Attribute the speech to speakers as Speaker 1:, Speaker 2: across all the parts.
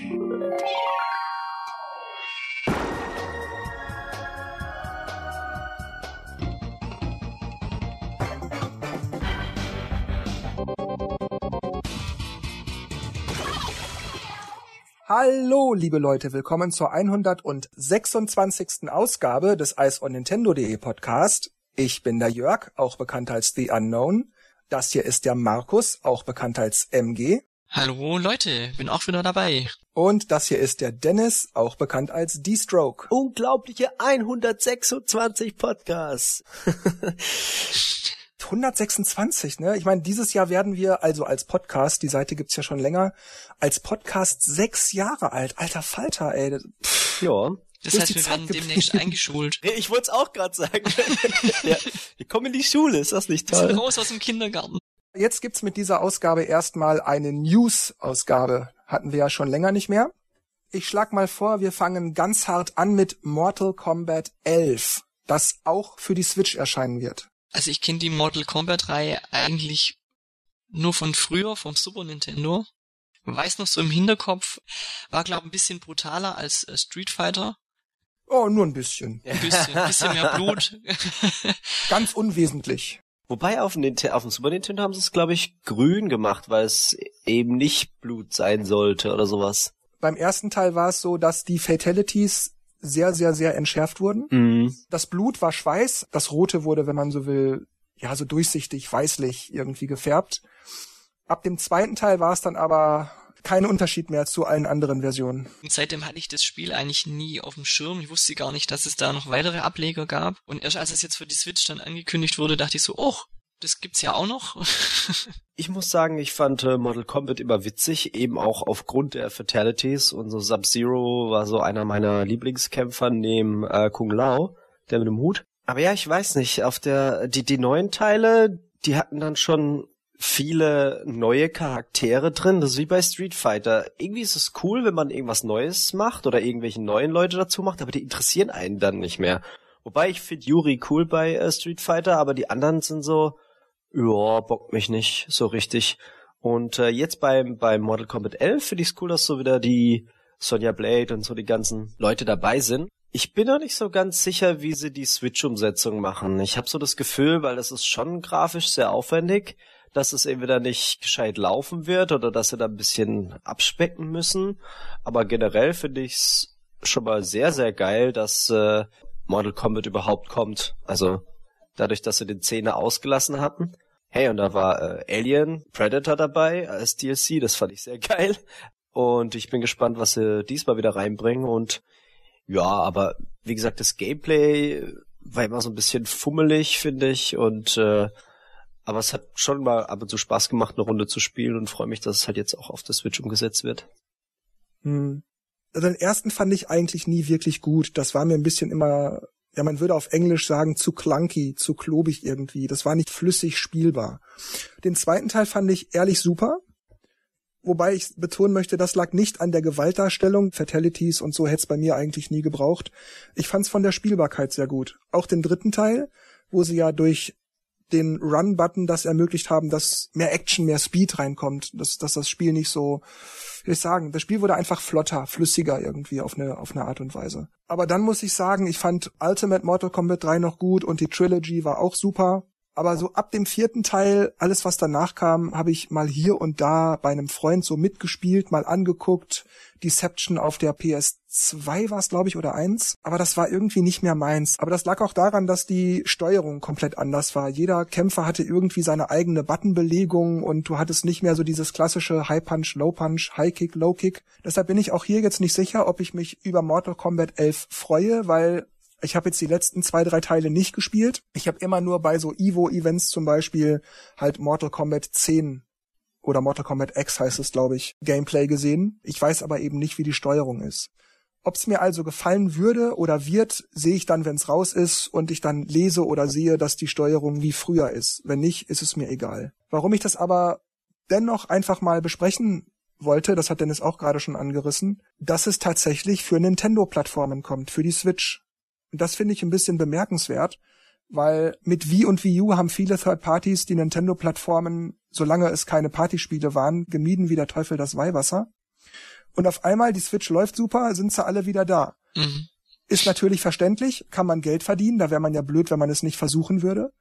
Speaker 1: Hallo, liebe Leute, willkommen zur 126. Ausgabe des Ice on Nintendo.de Podcast. Ich bin der Jörg, auch bekannt als The Unknown. Das hier ist der Markus, auch bekannt als MG.
Speaker 2: Hallo Leute, bin auch wieder dabei.
Speaker 1: Und das hier ist der Dennis, auch bekannt als D-Stroke.
Speaker 3: Unglaubliche 126 Podcasts.
Speaker 1: 126, ne? Ich meine, dieses Jahr werden wir also als Podcast, die Seite gibt's ja schon länger, als Podcast sechs Jahre alt. Alter Falter, ey.
Speaker 3: Pff, ja.
Speaker 2: Das heißt, wir werden demnächst eingeschult.
Speaker 3: Ich wollte es auch gerade sagen. ja, wir kommen in die Schule, ist das nicht toll?
Speaker 2: Wir sind raus aus dem Kindergarten.
Speaker 1: Jetzt gibt's mit dieser Ausgabe erstmal eine News-Ausgabe. Hatten wir ja schon länger nicht mehr. Ich schlag mal vor, wir fangen ganz hart an mit Mortal Kombat 11, das auch für die Switch erscheinen wird.
Speaker 2: Also ich kenne die Mortal Kombat-Reihe eigentlich nur von früher, vom Super Nintendo. Weiß noch so im Hinterkopf, war glaube ein bisschen brutaler als äh, Street Fighter.
Speaker 1: Oh, nur ein bisschen.
Speaker 2: Ein bisschen, ein bisschen mehr Blut.
Speaker 1: Ganz unwesentlich.
Speaker 3: Wobei auf dem, auf dem Super Nintendo haben sie es, glaube ich, grün gemacht, weil es eben nicht Blut sein sollte oder sowas.
Speaker 1: Beim ersten Teil war es so, dass die Fatalities sehr, sehr, sehr entschärft wurden.
Speaker 3: Mhm.
Speaker 1: Das Blut war Schweiß, das Rote wurde, wenn man so will, ja, so durchsichtig, weißlich irgendwie gefärbt. Ab dem zweiten Teil war es dann aber kein Unterschied mehr zu allen anderen Versionen.
Speaker 2: Und seitdem hatte ich das Spiel eigentlich nie auf dem Schirm. Ich wusste gar nicht, dass es da noch weitere Ableger gab. Und erst als es jetzt für die Switch dann angekündigt wurde, dachte ich so, oh, das gibt's ja auch noch.
Speaker 3: ich muss sagen, ich fand äh, Mortal Kombat immer witzig, eben auch aufgrund der Fatalities. Und so Sub-Zero war so einer meiner Lieblingskämpfer neben äh, Kung Lao, der mit dem Hut. Aber ja, ich weiß nicht, auf der, die, die neuen Teile, die hatten dann schon viele neue Charaktere drin. Das ist wie bei Street Fighter. Irgendwie ist es cool, wenn man irgendwas Neues macht oder irgendwelche neuen Leute dazu macht, aber die interessieren einen dann nicht mehr. Wobei ich finde Yuri cool bei äh, Street Fighter, aber die anderen sind so, ja, bockt mich nicht so richtig. Und äh, jetzt beim, beim Mortal Kombat 11 finde ich es cool, dass so wieder die Sonja Blade und so die ganzen Leute dabei sind. Ich bin noch nicht so ganz sicher, wie sie die Switch-Umsetzung machen. Ich habe so das Gefühl, weil das ist schon grafisch sehr aufwendig, dass es entweder nicht gescheit laufen wird oder dass sie da ein bisschen abspecken müssen. Aber generell finde ich es schon mal sehr, sehr geil, dass äh, Mortal Kombat überhaupt kommt. Also dadurch, dass sie den Zehner ausgelassen hatten. Hey, und da war äh, Alien Predator dabei als DLC, das fand ich sehr geil. Und ich bin gespannt, was sie diesmal wieder reinbringen. Und ja, aber wie gesagt, das Gameplay war immer so ein bisschen fummelig, finde ich. Und äh, aber es hat schon mal ab und zu Spaß gemacht, eine Runde zu spielen und freue mich, dass es halt jetzt auch auf der Switch umgesetzt wird.
Speaker 1: Hm. Also den ersten fand ich eigentlich nie wirklich gut. Das war mir ein bisschen immer, ja, man würde auf Englisch sagen, zu clunky, zu klobig irgendwie. Das war nicht flüssig spielbar. Den zweiten Teil fand ich ehrlich super. Wobei ich betonen möchte, das lag nicht an der Gewaltdarstellung. Fatalities und so hätte es bei mir eigentlich nie gebraucht. Ich fand es von der Spielbarkeit sehr gut. Auch den dritten Teil, wo sie ja durch den Run-Button das ermöglicht haben, dass mehr Action, mehr Speed reinkommt, dass, dass das Spiel nicht so, wie soll ich sagen, das Spiel wurde einfach flotter, flüssiger irgendwie auf eine, auf eine Art und Weise. Aber dann muss ich sagen, ich fand Ultimate Mortal Kombat 3 noch gut und die Trilogy war auch super. Aber so ab dem vierten Teil, alles was danach kam, habe ich mal hier und da bei einem Freund so mitgespielt, mal angeguckt. Deception auf der PS2 war es, glaube ich, oder eins. Aber das war irgendwie nicht mehr meins. Aber das lag auch daran, dass die Steuerung komplett anders war. Jeder Kämpfer hatte irgendwie seine eigene Buttonbelegung und du hattest nicht mehr so dieses klassische High Punch, Low Punch, High Kick, Low Kick. Deshalb bin ich auch hier jetzt nicht sicher, ob ich mich über Mortal Kombat 11 freue, weil ich habe jetzt die letzten zwei, drei Teile nicht gespielt. Ich habe immer nur bei so Evo-Events zum Beispiel halt Mortal Kombat 10 oder Mortal Kombat X heißt es, glaube ich, Gameplay gesehen. Ich weiß aber eben nicht, wie die Steuerung ist. Ob es mir also gefallen würde oder wird, sehe ich dann, wenn es raus ist und ich dann lese oder sehe, dass die Steuerung wie früher ist. Wenn nicht, ist es mir egal. Warum ich das aber dennoch einfach mal besprechen wollte, das hat Dennis auch gerade schon angerissen, dass es tatsächlich für Nintendo-Plattformen kommt, für die Switch. Und das finde ich ein bisschen bemerkenswert, weil mit Wii und Wii U haben viele Third Parties die Nintendo-Plattformen, solange es keine Partyspiele waren, gemieden wie der Teufel das Weihwasser. Und auf einmal, die Switch läuft super, sind sie alle wieder da. Mhm. Ist natürlich verständlich, kann man Geld verdienen, da wäre man ja blöd, wenn man es nicht versuchen würde.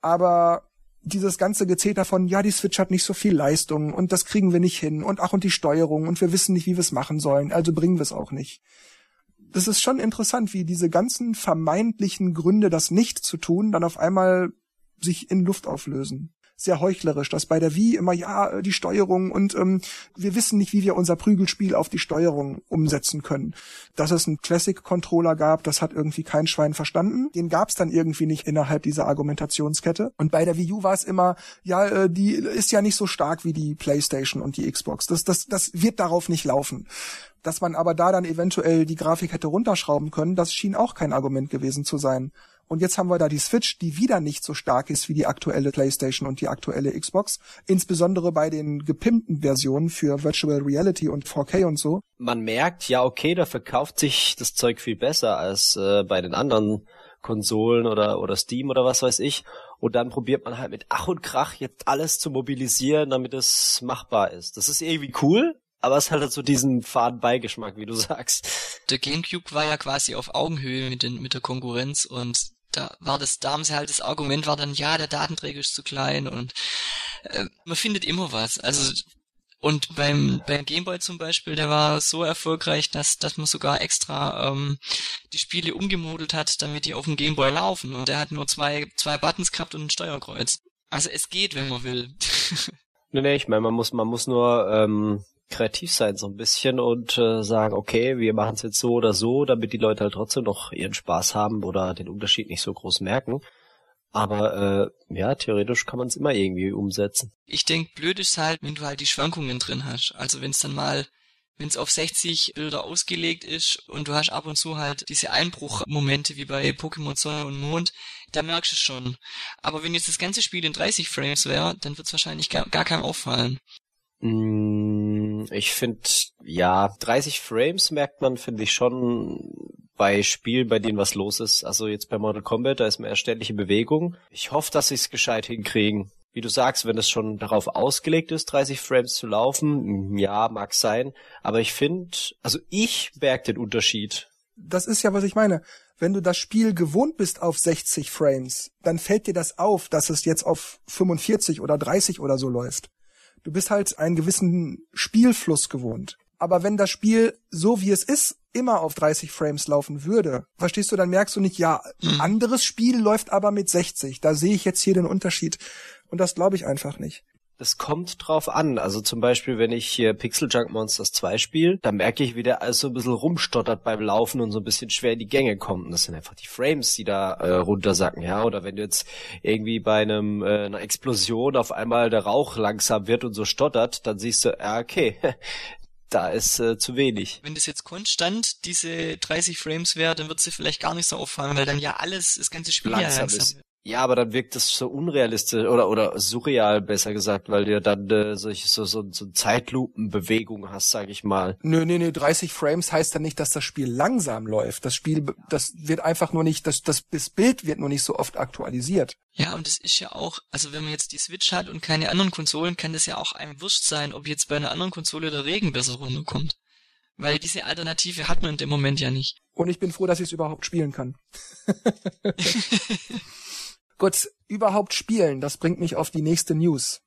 Speaker 1: Aber dieses ganze Gezeter von, ja, die Switch hat nicht so viel Leistung und das kriegen wir nicht hin und ach und die Steuerung und wir wissen nicht, wie wir es machen sollen, also bringen wir es auch nicht. Das ist schon interessant, wie diese ganzen vermeintlichen Gründe, das nicht zu tun, dann auf einmal sich in Luft auflösen sehr heuchlerisch, dass bei der Wii immer ja die Steuerung und ähm, wir wissen nicht, wie wir unser Prügelspiel auf die Steuerung umsetzen können. Dass es einen Classic-Controller gab, das hat irgendwie kein Schwein verstanden. Den gab es dann irgendwie nicht innerhalb dieser Argumentationskette. Und bei der Wii U war es immer, ja, äh, die ist ja nicht so stark wie die PlayStation und die Xbox. Das, das, das wird darauf nicht laufen. Dass man aber da dann eventuell die Grafik hätte runterschrauben können, das schien auch kein Argument gewesen zu sein. Und jetzt haben wir da die Switch, die wieder nicht so stark ist wie die aktuelle PlayStation und die aktuelle Xbox. Insbesondere bei den gepimpten Versionen für Virtual Reality und 4K und so.
Speaker 3: Man merkt, ja, okay, da verkauft sich das Zeug viel besser als äh, bei den anderen Konsolen oder, oder Steam oder was weiß ich. Und dann probiert man halt mit Ach und Krach jetzt alles zu mobilisieren, damit es machbar ist. Das ist irgendwie cool, aber es hat halt so diesen faden Beigeschmack, wie du sagst.
Speaker 2: Der Gamecube war ja quasi auf Augenhöhe mit, den, mit der Konkurrenz und da war das, da haben sie halt das Argument war dann, ja, der Datenträger ist zu klein und äh, man findet immer was. Also und beim, beim Gameboy zum Beispiel, der war so erfolgreich, dass, dass man sogar extra ähm, die Spiele umgemodelt hat, damit die auf dem Gameboy laufen. Und der hat nur zwei, zwei Buttons gehabt und ein Steuerkreuz. Also es geht, wenn man will.
Speaker 3: nee, nee, ich meine, man muss, man muss nur ähm, kreativ sein so ein bisschen und äh, sagen, okay, wir machen es jetzt so oder so, damit die Leute halt trotzdem noch ihren Spaß haben oder den Unterschied nicht so groß merken. Aber äh, ja, theoretisch kann man es immer irgendwie umsetzen.
Speaker 2: Ich denk, blöd ist halt, wenn du halt die Schwankungen drin hast. Also wenn es dann mal, wenn es auf 60 Bilder ausgelegt ist und du hast ab und zu halt diese Einbruchmomente wie bei Pokémon Sonne und Mond, da merkst du es schon. Aber wenn jetzt das ganze Spiel in 30 Frames wäre, dann wird es wahrscheinlich gar, gar keinem auffallen.
Speaker 3: Mm, ich finde, ja, 30 Frames merkt man, finde ich schon bei Spielen, bei denen was los ist. Also jetzt bei Mortal Kombat, da ist mehr ständige Bewegung. Ich hoffe, dass sie es gescheit hinkriegen. Wie du sagst, wenn es schon darauf ausgelegt ist, 30 Frames zu laufen, mm, ja, mag sein. Aber ich finde, also ich merke den Unterschied.
Speaker 1: Das ist ja, was ich meine. Wenn du das Spiel gewohnt bist auf 60 Frames, dann fällt dir das auf, dass es jetzt auf 45 oder 30 oder so läuft. Du bist halt einen gewissen Spielfluss gewohnt. Aber wenn das Spiel so wie es ist immer auf 30 Frames laufen würde, verstehst du, dann merkst du nicht, ja, ein anderes Spiel läuft aber mit 60. Da sehe ich jetzt hier den Unterschied. Und das glaube ich einfach nicht.
Speaker 3: Das kommt drauf an. Also zum Beispiel, wenn ich hier Pixel Junk Monsters 2 spiele, dann merke ich, wie der alles so ein bisschen rumstottert beim Laufen und so ein bisschen schwer in die Gänge kommt. Und das sind einfach die Frames, die da äh, runtersacken, ja. Oder wenn du jetzt irgendwie bei einem äh, einer Explosion auf einmal der Rauch langsam wird und so stottert, dann siehst du, ja, okay, da ist äh, zu wenig.
Speaker 2: Wenn das jetzt konstant diese 30 Frames wäre, dann wird sie vielleicht gar nicht so auffallen, weil dann ja alles, das ganze Spiel langsam, ja langsam ist.
Speaker 3: Ja, aber dann wirkt es so unrealistisch oder oder surreal besser gesagt, weil du ja dann äh, solche so so, so Zeitlupenbewegung hast, sag ich mal.
Speaker 1: Nö, nö, nö, 30 Frames heißt dann nicht, dass das Spiel langsam läuft. Das Spiel das wird einfach nur nicht das das, das Bild wird nur nicht so oft aktualisiert.
Speaker 2: Ja, und es ist ja auch, also wenn man jetzt die Switch hat und keine anderen Konsolen, kann das ja auch einem wurscht sein, ob jetzt bei einer anderen Konsole der Regen besser runterkommt. Weil diese Alternative hat man in dem Moment ja nicht.
Speaker 1: Und ich bin froh, dass ich es überhaupt spielen kann. Gut, überhaupt spielen, das bringt mich auf die nächste News.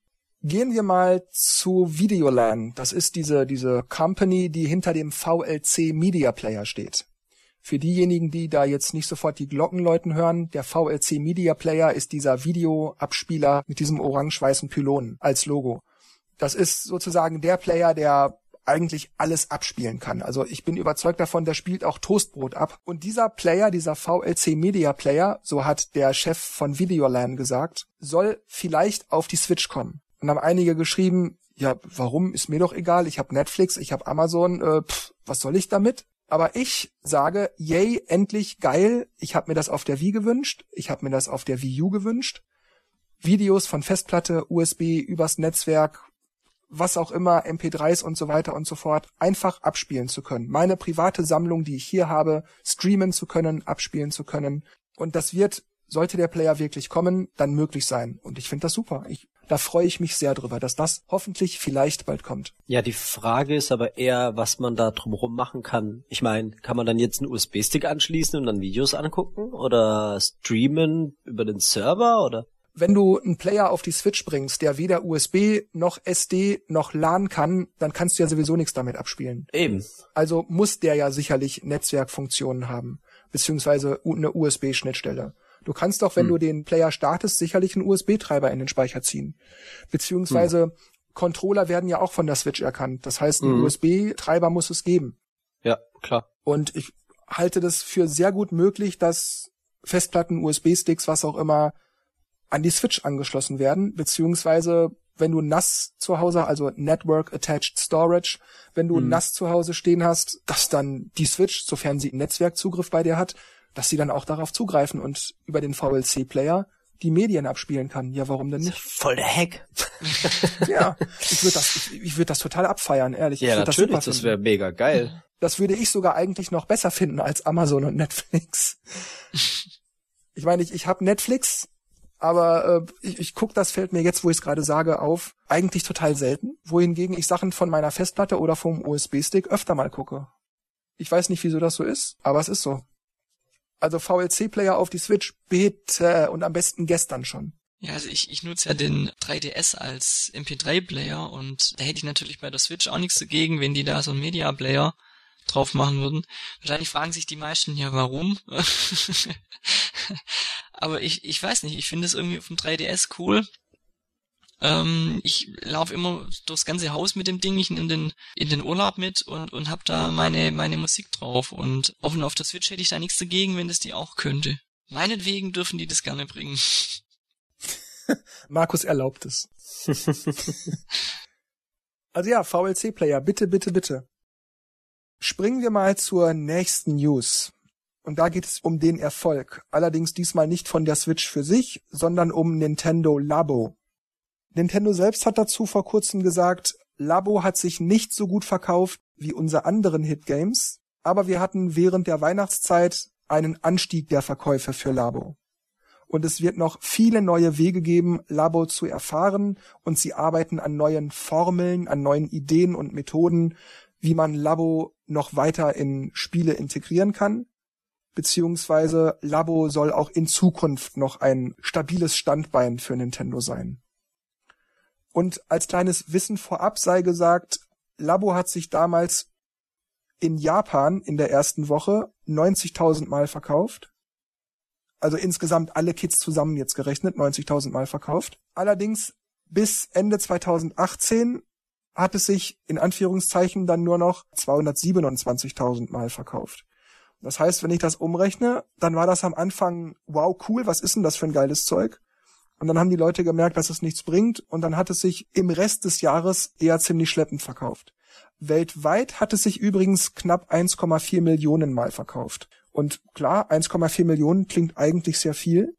Speaker 1: Gehen wir mal zu Videolan. Das ist diese, diese Company, die hinter dem VLC Media Player steht. Für diejenigen, die da jetzt nicht sofort die Glocken läuten hören, der VLC Media Player ist dieser Videoabspieler mit diesem orange-weißen Pylon als Logo. Das ist sozusagen der Player, der eigentlich alles abspielen kann. Also ich bin überzeugt davon, der spielt auch Toastbrot ab. Und dieser Player, dieser VLC Media Player, so hat der Chef von Videolan gesagt, soll vielleicht auf die Switch kommen. Und haben einige geschrieben, ja, warum ist mir doch egal, ich habe Netflix, ich habe Amazon, äh, pff, was soll ich damit? Aber ich sage, yay, endlich geil, ich habe mir das auf der Wii gewünscht, ich habe mir das auf der Wii U gewünscht. Videos von Festplatte, USB übers Netzwerk, was auch immer, MP3s und so weiter und so fort, einfach abspielen zu können. Meine private Sammlung, die ich hier habe, streamen zu können, abspielen zu können. Und das wird, sollte der Player wirklich kommen, dann möglich sein. Und ich finde das super. Ich, Da freue ich mich sehr drüber, dass das hoffentlich vielleicht bald kommt.
Speaker 3: Ja, die Frage ist aber eher, was man da drumherum machen kann. Ich meine, kann man dann jetzt einen USB-Stick anschließen und dann Videos angucken oder streamen über den Server oder?
Speaker 1: Wenn du einen Player auf die Switch bringst, der weder USB noch SD noch LAN kann, dann kannst du ja sowieso nichts damit abspielen.
Speaker 3: Eben.
Speaker 1: Also muss der ja sicherlich Netzwerkfunktionen haben, beziehungsweise eine USB-Schnittstelle. Du kannst doch, wenn hm. du den Player startest, sicherlich einen USB-Treiber in den Speicher ziehen. Beziehungsweise hm. Controller werden ja auch von der Switch erkannt. Das heißt, einen hm. USB-Treiber muss es geben.
Speaker 3: Ja, klar.
Speaker 1: Und ich halte das für sehr gut möglich, dass Festplatten, USB-Sticks, was auch immer, an die Switch angeschlossen werden, beziehungsweise wenn du NAS zu Hause, also Network Attached Storage, wenn du mhm. NAS zu Hause stehen hast, dass dann die Switch, sofern sie Netzwerkzugriff bei dir hat, dass sie dann auch darauf zugreifen und über den VLC-Player die Medien abspielen kann. Ja, warum denn nicht?
Speaker 3: Voll der Hack.
Speaker 1: ja, ich würde das, ich, ich würde das total abfeiern, ehrlich.
Speaker 3: Ja, natürlich, das, das wäre mega geil.
Speaker 1: Das würde ich sogar eigentlich noch besser finden als Amazon und Netflix. Ich meine, ich, ich habe Netflix, aber äh, ich, ich guck, das fällt mir jetzt, wo ich es gerade sage, auf, eigentlich total selten, wohingegen ich Sachen von meiner Festplatte oder vom USB-Stick öfter mal gucke. Ich weiß nicht, wieso das so ist, aber es ist so. Also VLC-Player auf die Switch, bitte und am besten gestern schon.
Speaker 2: Ja, also ich, ich nutze ja den 3DS als MP3-Player und da hätte ich natürlich bei der Switch auch nichts dagegen, wenn die da so einen Media-Player drauf machen würden. Wahrscheinlich fragen sich die meisten ja, warum. Aber ich, ich weiß nicht, ich finde es irgendwie auf dem 3DS cool. Ähm, ich laufe immer durchs ganze Haus mit dem Ding, ich in den, in den Urlaub mit und, und hab da meine, meine Musik drauf. Und offen auf der Switch hätte ich da nichts dagegen, wenn das die auch könnte. Meinetwegen dürfen die das gerne bringen.
Speaker 1: Markus erlaubt es. also ja, VLC-Player, bitte, bitte, bitte. Springen wir mal zur nächsten News. Und da geht es um den Erfolg. Allerdings diesmal nicht von der Switch für sich, sondern um Nintendo Labo. Nintendo selbst hat dazu vor kurzem gesagt, Labo hat sich nicht so gut verkauft wie unsere anderen Hitgames, aber wir hatten während der Weihnachtszeit einen Anstieg der Verkäufe für Labo. Und es wird noch viele neue Wege geben, Labo zu erfahren, und sie arbeiten an neuen Formeln, an neuen Ideen und Methoden, wie man Labo noch weiter in Spiele integrieren kann beziehungsweise Labo soll auch in Zukunft noch ein stabiles Standbein für Nintendo sein. Und als kleines Wissen vorab sei gesagt, Labo hat sich damals in Japan in der ersten Woche 90.000 Mal verkauft. Also insgesamt alle Kids zusammen jetzt gerechnet, 90.000 Mal verkauft. Allerdings bis Ende 2018 hat es sich in Anführungszeichen dann nur noch 227.000 Mal verkauft. Das heißt, wenn ich das umrechne, dann war das am Anfang, wow, cool, was ist denn das für ein geiles Zeug? Und dann haben die Leute gemerkt, dass es nichts bringt und dann hat es sich im Rest des Jahres eher ziemlich schleppend verkauft. Weltweit hat es sich übrigens knapp 1,4 Millionen Mal verkauft. Und klar, 1,4 Millionen klingt eigentlich sehr viel,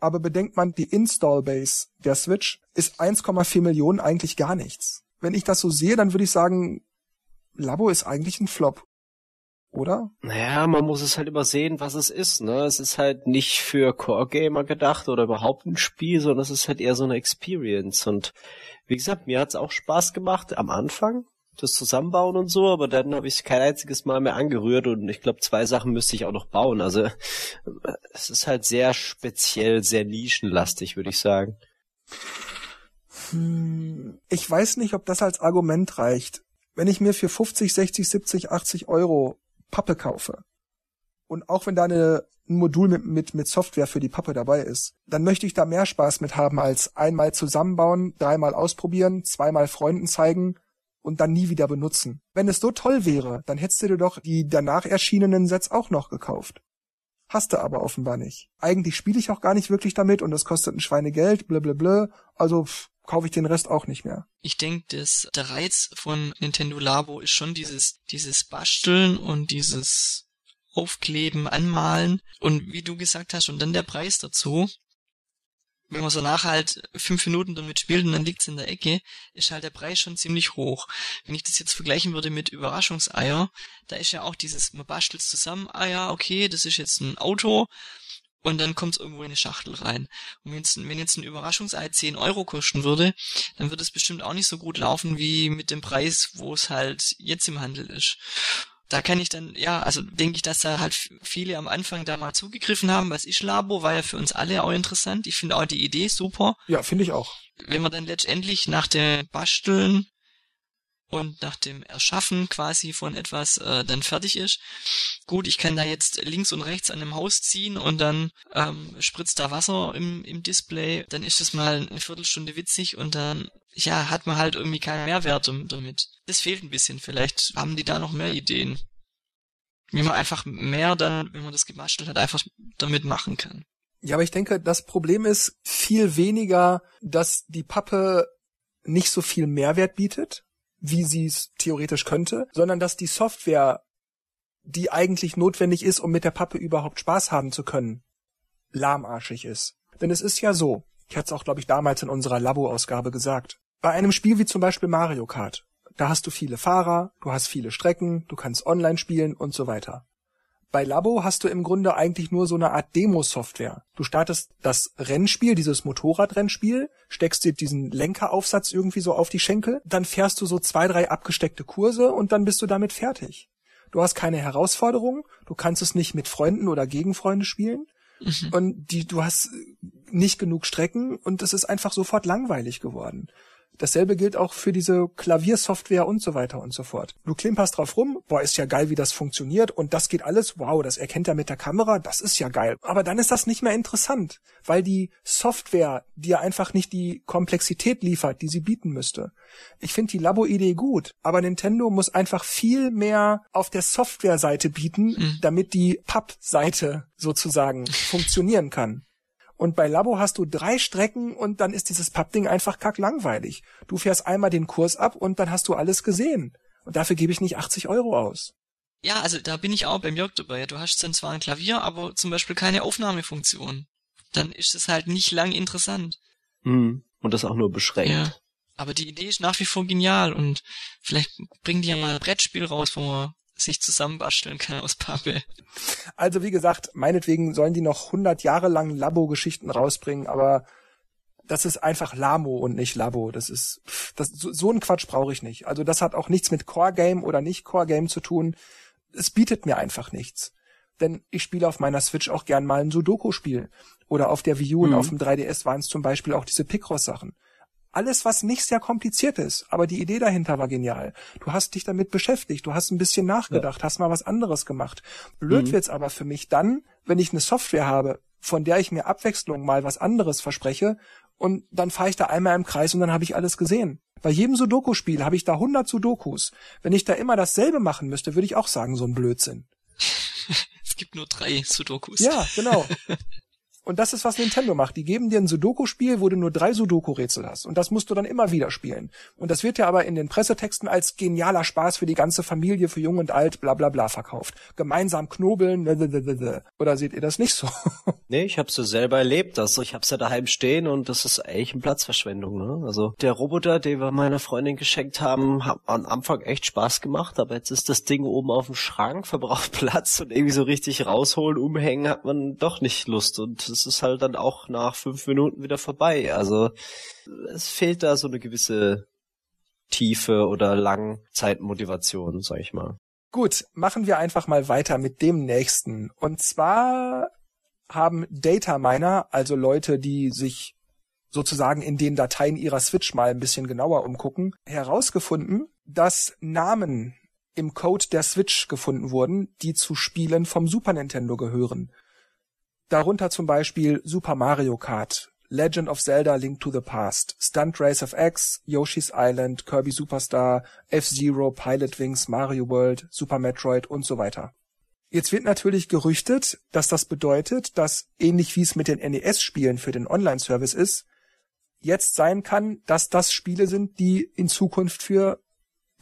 Speaker 1: aber bedenkt man, die Install Base der Switch ist 1,4 Millionen eigentlich gar nichts. Wenn ich das so sehe, dann würde ich sagen, Labo ist eigentlich ein Flop oder?
Speaker 3: Naja, man muss es halt übersehen, was es ist, ne? Es ist halt nicht für Core-Gamer gedacht oder überhaupt ein Spiel, sondern es ist halt eher so eine Experience. Und wie gesagt, mir hat's auch Spaß gemacht am Anfang, das Zusammenbauen und so, aber dann habe ich kein einziges Mal mehr angerührt und ich glaube, zwei Sachen müsste ich auch noch bauen. Also es ist halt sehr speziell, sehr nischenlastig, würde ich sagen.
Speaker 1: Hm, ich weiß nicht, ob das als Argument reicht. Wenn ich mir für 50, 60, 70, 80 Euro Pappe kaufe und auch wenn da eine, ein Modul mit, mit, mit Software für die Pappe dabei ist, dann möchte ich da mehr Spaß mit haben als einmal zusammenbauen, dreimal ausprobieren, zweimal Freunden zeigen und dann nie wieder benutzen. Wenn es so toll wäre, dann hättest du dir doch die danach erschienenen Sets auch noch gekauft. Hast du aber offenbar nicht. Eigentlich spiele ich auch gar nicht wirklich damit und das kostet ein Schweinegeld, blablabla. Also pff, kaufe ich den Rest auch nicht mehr.
Speaker 2: Ich denke, dass der Reiz von Nintendo Labo ist schon dieses, dieses Basteln und dieses Aufkleben, Anmalen und wie du gesagt hast, und dann der Preis dazu. Wenn man so nachher halt fünf Minuten damit spielt und dann liegt's in der Ecke, ist halt der Preis schon ziemlich hoch. Wenn ich das jetzt vergleichen würde mit Überraschungseier, da ist ja auch dieses, man bastelt zusammen, ah ja, okay, das ist jetzt ein Auto und dann kommt's irgendwo in eine Schachtel rein. Und wenn's, wenn jetzt ein Überraschungsei 10 Euro kosten würde, dann würde es bestimmt auch nicht so gut laufen wie mit dem Preis, wo es halt jetzt im Handel ist. Da kann ich dann, ja, also denke ich, dass da halt viele am Anfang da mal zugegriffen haben. Was ist Labo? War ja für uns alle auch interessant. Ich finde auch die Idee super.
Speaker 1: Ja, finde ich auch.
Speaker 2: Wenn man dann letztendlich nach dem Basteln und nach dem Erschaffen quasi von etwas äh, dann fertig ist. Gut, ich kann da jetzt links und rechts an einem Haus ziehen und dann ähm, spritzt da Wasser im, im Display, dann ist das mal eine Viertelstunde witzig und dann ja, hat man halt irgendwie keinen Mehrwert damit. Das fehlt ein bisschen. Vielleicht haben die da noch mehr Ideen. Wie man einfach mehr dann, wenn man das gebastelt hat, einfach damit machen kann.
Speaker 1: Ja, aber ich denke, das Problem ist viel weniger, dass die Pappe nicht so viel Mehrwert bietet, wie sie es theoretisch könnte, sondern dass die Software, die eigentlich notwendig ist, um mit der Pappe überhaupt Spaß haben zu können, lahmarschig ist. Denn es ist ja so, ich hatte es auch, glaube ich, damals in unserer Labo-Ausgabe gesagt, bei einem Spiel wie zum Beispiel Mario Kart, da hast du viele Fahrer, du hast viele Strecken, du kannst online spielen und so weiter. Bei Labo hast du im Grunde eigentlich nur so eine Art Demo-Software. Du startest das Rennspiel, dieses Motorradrennspiel, steckst dir diesen Lenkeraufsatz irgendwie so auf die Schenkel, dann fährst du so zwei, drei abgesteckte Kurse und dann bist du damit fertig. Du hast keine Herausforderung, du kannst es nicht mit Freunden oder gegen Freunde spielen mhm. und die, du hast nicht genug Strecken und es ist einfach sofort langweilig geworden. Dasselbe gilt auch für diese Klaviersoftware und so weiter und so fort. Du klimperst drauf rum, boah, ist ja geil, wie das funktioniert und das geht alles, wow, das erkennt er mit der Kamera, das ist ja geil. Aber dann ist das nicht mehr interessant, weil die Software dir einfach nicht die Komplexität liefert, die sie bieten müsste. Ich finde die Labo-Idee gut, aber Nintendo muss einfach viel mehr auf der Software-Seite bieten, mhm. damit die Papp-Seite sozusagen funktionieren kann. Und bei Labo hast du drei Strecken und dann ist dieses Pappding einfach kacklangweilig. Du fährst einmal den Kurs ab und dann hast du alles gesehen. Und dafür gebe ich nicht 80 Euro aus.
Speaker 2: Ja, also da bin ich auch beim Jörg dabei. Du hast dann zwar ein Klavier, aber zum Beispiel keine Aufnahmefunktion. Dann ist es halt nicht lang interessant.
Speaker 3: Mhm. Und das auch nur beschränkt. Ja.
Speaker 2: Aber die Idee ist nach wie vor genial und vielleicht bringen die ja mal ein Brettspiel raus, wo man sich zusammenbasteln kann aus Pappe.
Speaker 1: Also wie gesagt, meinetwegen sollen die noch 100 Jahre lang Labo-Geschichten rausbringen, aber das ist einfach Lamo und nicht Labo. Das ist das so, so ein Quatsch brauche ich nicht. Also das hat auch nichts mit Core Game oder nicht Core Game zu tun. Es bietet mir einfach nichts. Denn ich spiele auf meiner Switch auch gern mal ein Sudoku-Spiel. Oder auf der Wii U mhm. und auf dem 3DS waren es zum Beispiel auch diese Picross-Sachen. Alles, was nicht sehr kompliziert ist, aber die Idee dahinter war genial. Du hast dich damit beschäftigt, du hast ein bisschen nachgedacht, ja. hast mal was anderes gemacht. Blöd mhm. wird's aber für mich dann, wenn ich eine Software habe, von der ich mir Abwechslung mal was anderes verspreche und dann fahre ich da einmal im Kreis und dann habe ich alles gesehen. Bei jedem Sudoku-Spiel habe ich da 100 Sudokus. Wenn ich da immer dasselbe machen müsste, würde ich auch sagen, so ein Blödsinn.
Speaker 2: es gibt nur drei Sudokus.
Speaker 1: Ja, genau. Und das ist, was Nintendo macht. Die geben dir ein Sudoku-Spiel, wo du nur drei Sudoku-Rätsel hast. Und das musst du dann immer wieder spielen. Und das wird ja aber in den Pressetexten als genialer Spaß für die ganze Familie, für Jung und Alt, bla bla bla verkauft. Gemeinsam knobeln, oder seht ihr das nicht so?
Speaker 3: nee, ich hab's ja selber erlebt. Also ich hab's ja daheim stehen und das ist eigentlich eine Platzverschwendung. Ne? Also der Roboter, den wir meiner Freundin geschenkt haben, hat am Anfang echt Spaß gemacht, aber jetzt ist das Ding oben auf dem Schrank, verbraucht Platz und irgendwie so richtig rausholen, umhängen hat man doch nicht Lust. Und es ist halt dann auch nach fünf Minuten wieder vorbei. Also es fehlt da so eine gewisse Tiefe oder Langzeitmotivation, sag ich mal.
Speaker 1: Gut, machen wir einfach mal weiter mit dem nächsten. Und zwar haben Data Miner, also Leute, die sich sozusagen in den Dateien ihrer Switch mal ein bisschen genauer umgucken, herausgefunden, dass Namen im Code der Switch gefunden wurden, die zu Spielen vom Super Nintendo gehören. Darunter zum Beispiel Super Mario Kart, Legend of Zelda Link to the Past, Stunt Race of X, Yoshi's Island, Kirby Superstar, F-Zero, Pilot Wings, Mario World, Super Metroid und so weiter. Jetzt wird natürlich gerüchtet, dass das bedeutet, dass ähnlich wie es mit den NES-Spielen für den Online-Service ist, jetzt sein kann, dass das Spiele sind, die in Zukunft für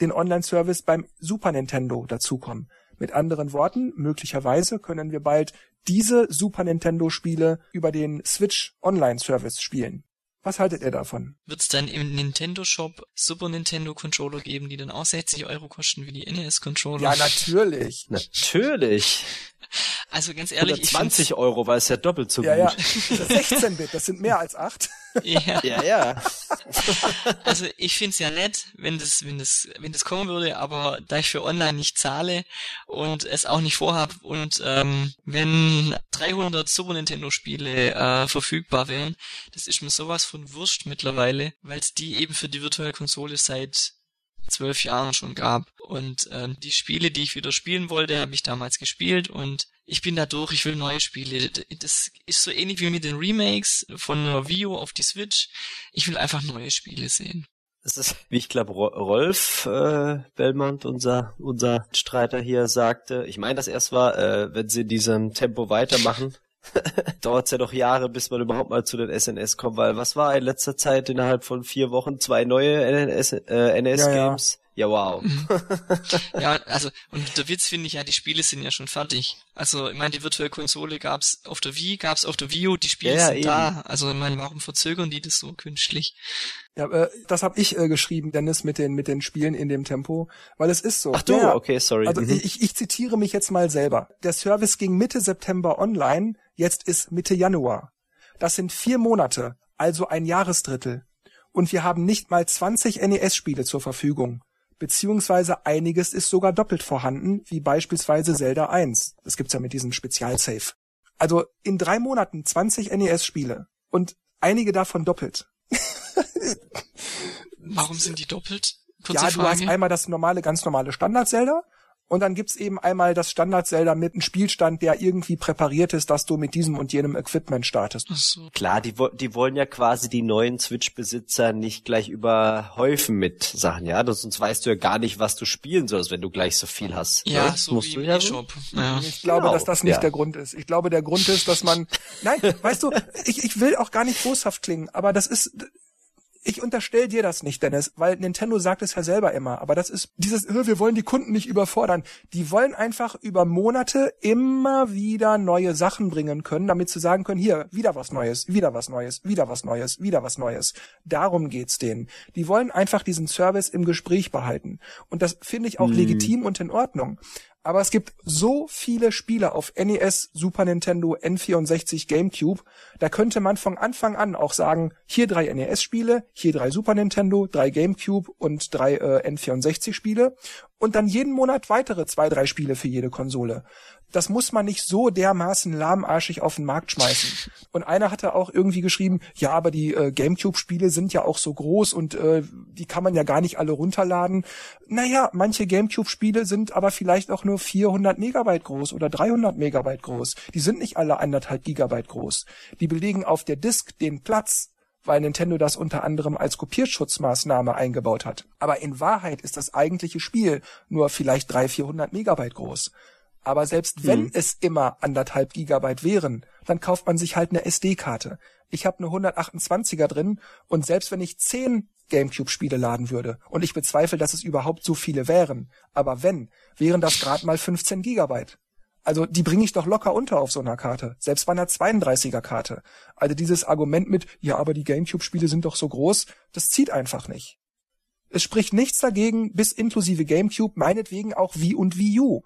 Speaker 1: den Online-Service beim Super Nintendo dazukommen. Mit anderen Worten, möglicherweise können wir bald diese Super Nintendo Spiele über den Switch Online Service spielen. Was haltet ihr davon?
Speaker 2: Wird es dann im Nintendo Shop Super Nintendo Controller geben, die dann auch 60 Euro kosten wie die NES Controller?
Speaker 1: Ja, natürlich.
Speaker 3: natürlich.
Speaker 2: Also ganz ehrlich,
Speaker 3: Oder 20 Euro, weil es ja doppelt so
Speaker 1: ja,
Speaker 3: gut.
Speaker 1: Ja, 16 Bit, das sind mehr als 8.
Speaker 2: Ja.
Speaker 3: ja, ja.
Speaker 2: Also ich find's ja nett, wenn das, wenn das, wenn das kommen würde, aber da ich für online nicht zahle und es auch nicht vorhab und ähm, wenn 300 Super Nintendo Spiele äh, verfügbar wären, das ist mir sowas von wurscht mittlerweile, weil es die eben für die virtuelle Konsole seit zwölf Jahren schon gab. Und ähm, die Spiele, die ich wieder spielen wollte, habe ich damals gespielt und ich bin da durch, ich will neue Spiele. Das ist so ähnlich wie mit den Remakes von der U auf die Switch. Ich will einfach neue Spiele sehen.
Speaker 3: Das ist, wie ich glaube, Rolf äh, Belmont, unser unser Streiter hier, sagte. Ich meine, das erst war, äh, wenn sie in diesem Tempo weitermachen, dauert es ja doch Jahre, bis man überhaupt mal zu den SNS kommt, weil was war in letzter Zeit innerhalb von vier Wochen zwei neue NS, äh, NS-Games? Ja, ja. Ja, wow.
Speaker 2: ja, also, und der Witz finde ich ja, die Spiele sind ja schon fertig. Also, ich meine, die virtuelle Konsole gab's auf der Wii, gab's auf der Wii U, die Spiele ja, sind ja, da. Also, ich meine, warum verzögern die das so künstlich?
Speaker 1: Ja, äh, das habe ich äh, geschrieben, Dennis, mit den mit den Spielen in dem Tempo, weil es ist so.
Speaker 3: Ach du,
Speaker 1: ja,
Speaker 3: okay, sorry.
Speaker 1: Also mhm. ich, ich zitiere mich jetzt mal selber. Der Service ging Mitte September online, jetzt ist Mitte Januar. Das sind vier Monate, also ein Jahresdrittel. Und wir haben nicht mal 20 NES-Spiele zur Verfügung beziehungsweise einiges ist sogar doppelt vorhanden, wie beispielsweise Zelda 1. Das gibt's ja mit diesem Spezialsave. Also in drei Monaten 20 NES-Spiele und einige davon doppelt.
Speaker 2: Warum sind die doppelt? Kurze
Speaker 1: ja, du
Speaker 2: Frage.
Speaker 1: hast einmal das normale, ganz normale Standard-Zelda und dann gibt's eben einmal das Standard-Zelda mit einem Spielstand, der irgendwie präpariert ist, dass du mit diesem und jenem Equipment startest.
Speaker 2: So.
Speaker 3: Klar, die, die wollen ja quasi die neuen Switch-Besitzer nicht gleich überhäufen mit Sachen, ja? Sonst weißt du ja gar nicht, was du spielen sollst, wenn du gleich so viel hast.
Speaker 2: Ja,
Speaker 3: das
Speaker 2: so
Speaker 3: musst
Speaker 2: wie
Speaker 3: du
Speaker 2: im
Speaker 3: ja
Speaker 2: E-Shop. Ja.
Speaker 1: Ich glaube,
Speaker 3: Genau,
Speaker 1: dass das nicht
Speaker 3: ja.
Speaker 1: der Grund ist. Ich glaube, der Grund ist, dass man, nein, weißt du, ich, ich will auch gar nicht boshaft klingen, aber das ist, ich unterstell dir das nicht, Dennis, weil Nintendo sagt es ja selber immer, aber das ist dieses, "Äh, wir wollen die Kunden nicht überfordern. Die wollen einfach über Monate immer wieder neue Sachen bringen können, damit sie sagen können, hier, wieder was Neues, wieder was Neues, wieder was Neues, wieder was Neues. Darum geht's denen. Die wollen einfach diesen Service im Gespräch behalten. Und das finde ich auch legitim und in Ordnung. Aber es gibt so viele Spiele auf NES, Super Nintendo, N64, GameCube, da könnte man von Anfang an auch sagen, hier drei NES-Spiele, hier drei Super Nintendo, drei GameCube und drei äh, N64-Spiele und dann jeden Monat weitere zwei, drei Spiele für jede Konsole. Das muss man nicht so dermaßen lahmarschig auf den Markt schmeißen. Und einer hatte auch irgendwie geschrieben, ja, aber die äh, GameCube-Spiele sind ja auch so groß und äh, die kann man ja gar nicht alle runterladen. Naja, manche GameCube-Spiele sind aber vielleicht auch nur 400 Megabyte groß oder 300 Megabyte groß. Die sind nicht alle anderthalb Gigabyte groß. Die belegen auf der Disk den Platz, weil Nintendo das unter anderem als Kopierschutzmaßnahme eingebaut hat. Aber in Wahrheit ist das eigentliche Spiel nur vielleicht 300, 400 Megabyte groß. Aber selbst wenn
Speaker 3: Mhm.
Speaker 1: es immer anderthalb Gigabyte wären, dann kauft man sich halt eine SD-Karte. Ich habe eine 128er drin und selbst wenn ich 10 GameCube-Spiele laden würde, und ich bezweifle, dass es überhaupt so viele wären, aber wenn, wären das gerade mal 15 Gigabyte. Also die bringe ich doch locker unter auf so einer Karte, selbst bei einer 32er Karte. Also dieses Argument mit, ja, aber die GameCube-Spiele sind doch so groß, das zieht einfach nicht. Es spricht nichts dagegen, bis inklusive GameCube, meinetwegen auch Wii und Wii U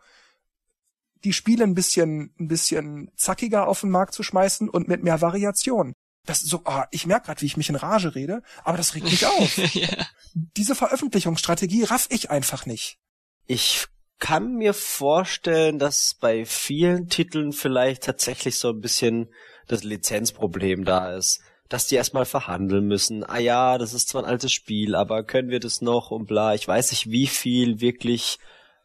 Speaker 1: die Spiele ein bisschen, ein bisschen zackiger auf den Markt zu schmeißen und mit mehr Variation. Das ist so, ah, ich merke gerade, wie ich mich in Rage rede, aber das regt mich auf.
Speaker 2: ja.
Speaker 1: Diese Veröffentlichungsstrategie raff ich einfach nicht.
Speaker 3: Ich kann mir vorstellen, dass bei vielen Titeln vielleicht tatsächlich so ein bisschen das Lizenzproblem da ist. Dass die erstmal verhandeln müssen. Ah ja, das ist zwar ein altes Spiel, aber können wir das noch und bla. Ich weiß nicht, wie viel wirklich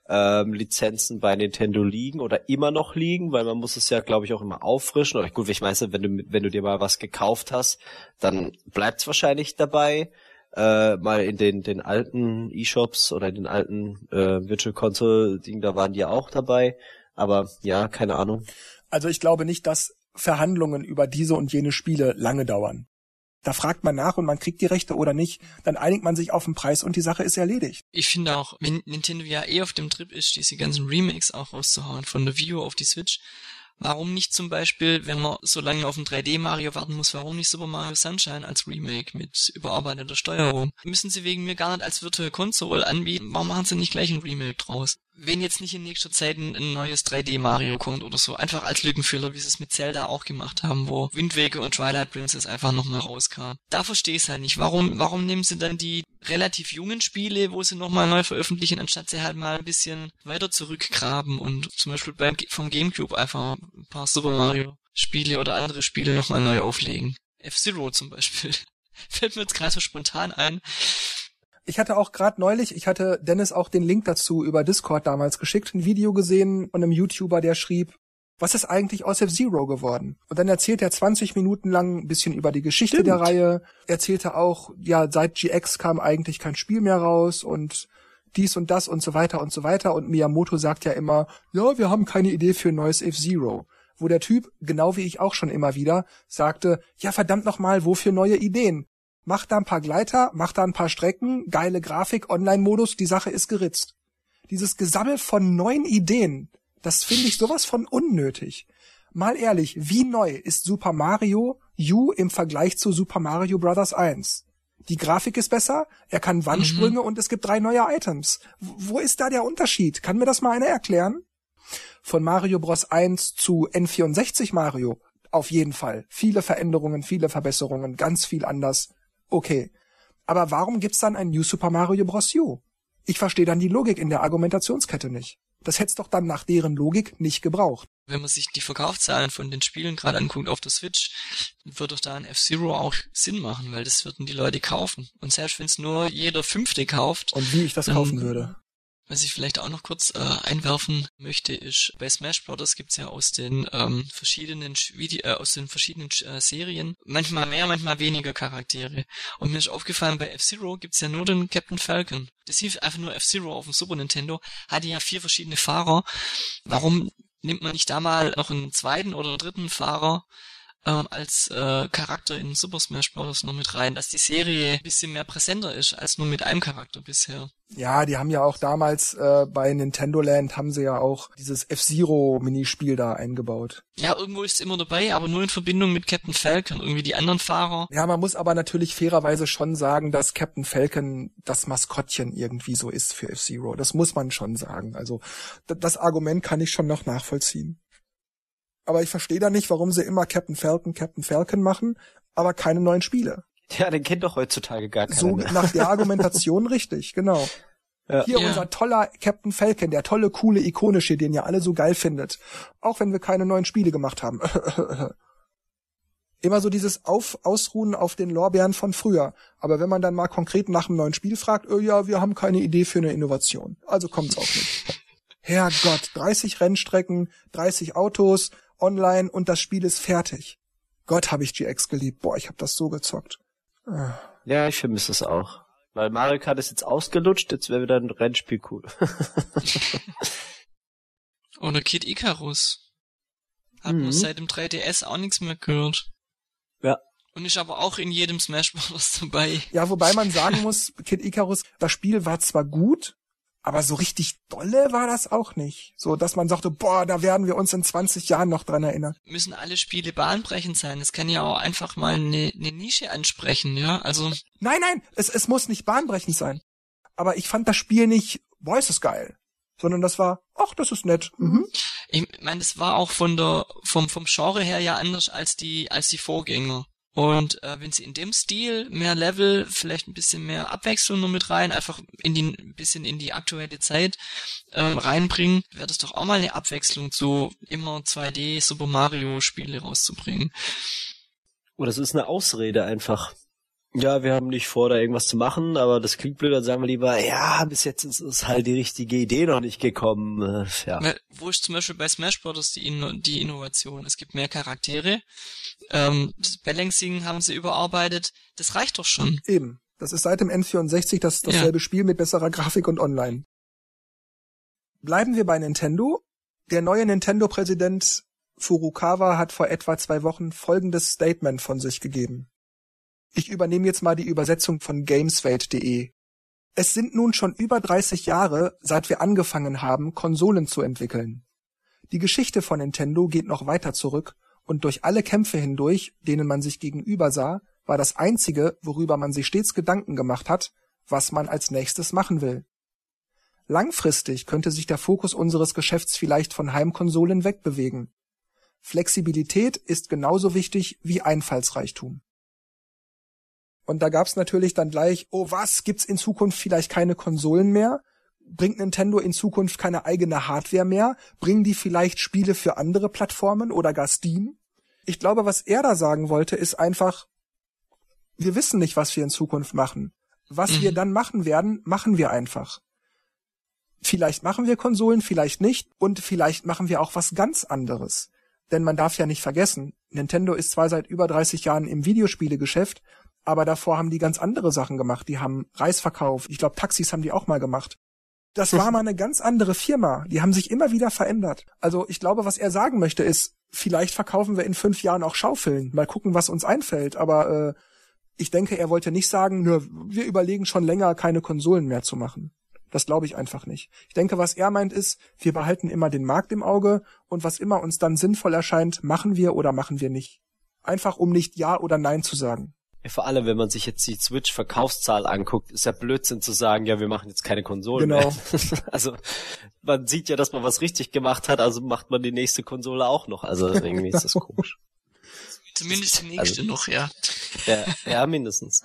Speaker 3: ähm, Lizenzen bei Nintendo liegen oder immer noch liegen, weil man muss es ja, glaube ich, auch immer auffrischen. Oder gut, ich nicht, wenn du, wenn du dir mal was gekauft hast, dann bleibt's wahrscheinlich dabei. Äh, mal in den, den alten E-Shops oder in den alten äh, Virtual Console Ding, da waren die ja auch dabei. Aber ja, keine Ahnung.
Speaker 1: Also ich glaube nicht, dass Verhandlungen über diese und jene Spiele lange dauern. Da fragt man nach und man kriegt die Rechte oder nicht, dann einigt man sich auf den Preis und die Sache ist erledigt.
Speaker 2: Ich finde auch, wenn Nintendo ja eh auf dem Trip ist, diese ganzen Remakes auch rauszuhauen, von der Wii U auf die Switch, warum nicht zum Beispiel, wenn man so lange auf ein 3D-Mario warten muss, warum nicht Super Mario Sunshine als Remake mit überarbeiteter Steuerung? Müssen sie wegen mir gar nicht als Virtual Console anbieten, warum machen sie nicht gleich ein Remake draus? Wenn jetzt nicht in nächster Zeit ein, ein neues 3D Mario kommt oder so, einfach als Lückenfüller, wie sie es mit Zelda auch gemacht haben, wo Wind Waker und Twilight Princess einfach nochmal rauskamen. Da verstehe ich es halt nicht. Warum, warum nehmen sie dann die relativ jungen Spiele, wo sie nochmal neu veröffentlichen, anstatt sie halt mal ein bisschen weiter zurückgraben und zum Beispiel beim, vom Gamecube einfach ein paar Super Mario Spiele oder andere Spiele nochmal neu auflegen. F-Zero zum Beispiel. Fällt mir jetzt gerade so spontan ein.
Speaker 1: Ich hatte auch gerade neulich, ich hatte Dennis auch den Link dazu über Discord damals geschickt, ein Video gesehen von einem YouTuber, der schrieb, was ist eigentlich aus F-Zero geworden? Und dann erzählt er 20 Minuten lang ein bisschen über die Geschichte Stimmt. der Reihe, erzählte auch, ja, seit GX kam eigentlich kein Spiel mehr raus und dies und das und so weiter und so weiter. Und Miyamoto sagt ja immer, ja, wir haben keine Idee für ein neues F-Zero. Wo der Typ, genau wie ich auch schon immer wieder, sagte, ja verdammt nochmal, wofür neue Ideen? Mach da ein paar Gleiter, mach da ein paar Strecken, geile Grafik, Online-Modus, die Sache ist geritzt. Dieses Gesammel von neuen Ideen, das finde ich sowas von unnötig. Mal ehrlich, wie neu ist Super Mario U im Vergleich zu Super Mario Bros. 1? Die Grafik ist besser, er kann Wandsprünge mhm. und es gibt drei neue Items. Wo ist da der Unterschied? Kann mir das mal einer erklären? Von Mario Bros. 1 zu N64 Mario auf jeden Fall. Viele Veränderungen, viele Verbesserungen, ganz viel anders okay. Aber warum gibt's dann ein New Super Mario Bros. U? Ich verstehe dann die Logik in der Argumentationskette nicht. Das hätt's doch dann nach deren Logik nicht gebraucht.
Speaker 2: Wenn man sich die Verkaufszahlen von den Spielen gerade anguckt auf der Switch, wird doch da ein F-Zero auch Sinn machen, weil das würden die Leute kaufen. Und selbst wenn es nur jeder Fünfte kauft.
Speaker 1: Und wie ich das kaufen würde.
Speaker 2: Was ich vielleicht auch noch kurz äh, einwerfen möchte, ist, bei Smash Bros. gibt's ja aus den ähm, verschiedenen Vide äh, aus den verschiedenen äh, Serien manchmal mehr, manchmal weniger Charaktere. Und mir ist aufgefallen, bei F-Zero gibt's ja nur den Captain Falcon. Das hieß einfach nur F-Zero auf dem Super Nintendo, hatte ja vier verschiedene Fahrer. Warum nimmt man nicht da mal noch einen zweiten oder dritten Fahrer ähm, als äh, Charakter in Super Smash Bros. noch mit rein, dass die Serie ein bisschen mehr präsenter ist als nur mit einem Charakter bisher.
Speaker 1: Ja, die haben ja auch damals äh, bei Nintendo Land haben sie ja auch dieses F-Zero Minispiel da eingebaut.
Speaker 2: Ja, irgendwo ist es immer dabei, aber nur in Verbindung mit Captain Falcon, irgendwie die anderen Fahrer.
Speaker 1: Ja, man muss aber natürlich fairerweise schon sagen, dass Captain Falcon das Maskottchen irgendwie so ist für F-Zero. Das muss man schon sagen. Also das Argument kann ich schon noch nachvollziehen aber ich verstehe da nicht, warum sie immer Captain Falcon, Captain Falcon machen, aber keine neuen Spiele.
Speaker 3: Ja, den kennt doch heutzutage gar keiner.
Speaker 1: So nach der Argumentation richtig, genau. Ja. Hier ja. unser toller Captain Falcon, der tolle, coole, ikonische, den ihr alle so geil findet. Auch wenn wir keine neuen Spiele gemacht haben. Immer so dieses auf, Ausruhen auf den Lorbeeren von früher. Aber wenn man dann mal konkret nach einem neuen Spiel fragt, oh ja, wir haben keine Idee für eine Innovation. Also kommt's auch nicht. Herrgott, 30 Rennstrecken, 30 Autos, online und das Spiel ist fertig. Gott, habe ich GX geliebt. Boah, ich habe das so gezockt.
Speaker 3: Ah. Ja, ich vermisse es auch. Weil Mario Kart ist jetzt ausgelutscht, jetzt wäre wieder ein Rennspiel cool.
Speaker 2: Oder Kid Icarus. Hat mhm. man seit dem 3DS auch nichts mehr gehört.
Speaker 3: Ja.
Speaker 2: Und ist aber auch in jedem Smash Bros. dabei.
Speaker 1: Ja, wobei man sagen muss, Kid Icarus, das Spiel war zwar gut, aber so richtig dolle war das auch nicht. So, dass man sagte, boah, da werden wir uns in 20 Jahren noch dran erinnern.
Speaker 2: Müssen alle Spiele bahnbrechend sein. Es kann ja auch einfach mal eine, eine Nische ansprechen, ja, also.
Speaker 1: Nein, nein, es, es muss nicht bahnbrechend sein. Aber ich fand das Spiel nicht, boah, ist es geil. Sondern das war, ach, das ist nett. Mhm.
Speaker 2: Ich meine, es war auch von der, vom, vom Genre her ja anders als die, als die Vorgänger. Und äh, wenn sie in dem Stil mehr Level, vielleicht ein bisschen mehr Abwechslung nur mit rein, einfach in die, ein bisschen in die aktuelle Zeit ähm, reinbringen, wäre das doch auch mal eine Abwechslung zu immer 2D Super Mario Spiele rauszubringen.
Speaker 3: Oder es ist eine Ausrede einfach. Ja, wir haben nicht vor, da irgendwas zu machen, aber das klingt blöd, dann sagen wir lieber, ja, bis jetzt ist, ist halt die richtige Idee noch nicht gekommen. Äh, ja.
Speaker 2: Wo ist zum Beispiel bei Smash Bros. die, Inno die Innovation? Es gibt mehr Charaktere, ähm, das Balancing haben sie überarbeitet, das reicht doch schon.
Speaker 1: Eben. Das ist seit dem N64 das, dasselbe ja. Spiel mit besserer Grafik und online. Bleiben wir bei Nintendo. Der neue Nintendo-Präsident Furukawa hat vor etwa zwei Wochen folgendes Statement von sich gegeben. Ich übernehme jetzt mal die Übersetzung von gameswelt.de. Es sind nun schon über 30 Jahre, seit wir angefangen haben, Konsolen zu entwickeln. Die Geschichte von Nintendo geht noch weiter zurück und durch alle Kämpfe hindurch, denen man sich gegenüber sah, war das einzige, worüber man sich stets Gedanken gemacht hat, was man als nächstes machen will. Langfristig könnte sich der Fokus unseres Geschäfts vielleicht von Heimkonsolen wegbewegen. Flexibilität ist genauso wichtig wie Einfallsreichtum. Und da gab's natürlich dann gleich, oh was, gibt's in Zukunft vielleicht keine Konsolen mehr? Bringt Nintendo in Zukunft keine eigene Hardware mehr? Bringen die vielleicht Spiele für andere Plattformen oder gar Steam? Ich glaube, was er da sagen wollte, ist einfach, wir wissen nicht, was wir in Zukunft machen. Was mhm. wir dann machen werden, machen wir einfach. Vielleicht machen wir Konsolen, vielleicht nicht und vielleicht machen wir auch was ganz anderes. Denn man darf ja nicht vergessen, Nintendo ist zwar seit über 30 Jahren im Videospielegeschäft, aber davor haben die ganz andere Sachen gemacht. Die haben Reis verkauft. Ich glaube, Taxis haben die auch mal gemacht. Das war mal eine ganz andere Firma. Die haben sich immer wieder verändert. Also ich glaube, was er sagen möchte, ist, vielleicht verkaufen wir in fünf Jahren auch Schaufeln. Mal gucken, was uns einfällt. Aber äh, ich denke, er wollte nicht sagen, nur wir überlegen schon länger, keine Konsolen mehr zu machen. Das glaube ich einfach nicht. Ich denke, was er meint ist, wir behalten immer den Markt im Auge und was immer uns dann sinnvoll erscheint, machen wir oder machen wir nicht. Einfach um nicht Ja oder Nein zu sagen.
Speaker 3: Ja, vor allem, wenn man sich jetzt die Switch-Verkaufszahl anguckt, ist ja Blödsinn zu sagen, ja, wir machen jetzt keine Konsolen genau. mehr. also man sieht ja, dass man was richtig gemacht hat, also macht man die nächste Konsole auch noch. Also irgendwie ist das komisch.
Speaker 2: Zumindest die nächste also, noch, ja.
Speaker 3: ja. Ja, mindestens.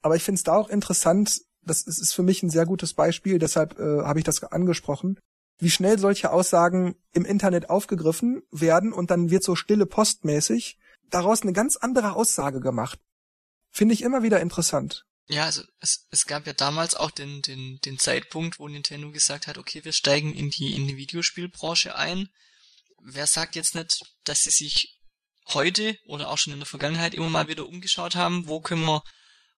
Speaker 1: Aber ich finde es da auch interessant, das ist, ist für mich ein sehr gutes Beispiel, deshalb äh, habe ich das angesprochen, wie schnell solche Aussagen im Internet aufgegriffen werden und dann wird so stille postmäßig daraus eine ganz andere Aussage gemacht. Finde ich immer wieder interessant.
Speaker 2: Ja, also es, es gab ja damals auch den, den, den Zeitpunkt, wo Nintendo gesagt hat, okay, wir steigen in die, in die Videospielbranche ein. Wer sagt jetzt nicht, dass sie sich heute oder auch schon in der Vergangenheit immer mal wieder umgeschaut haben, wo können wir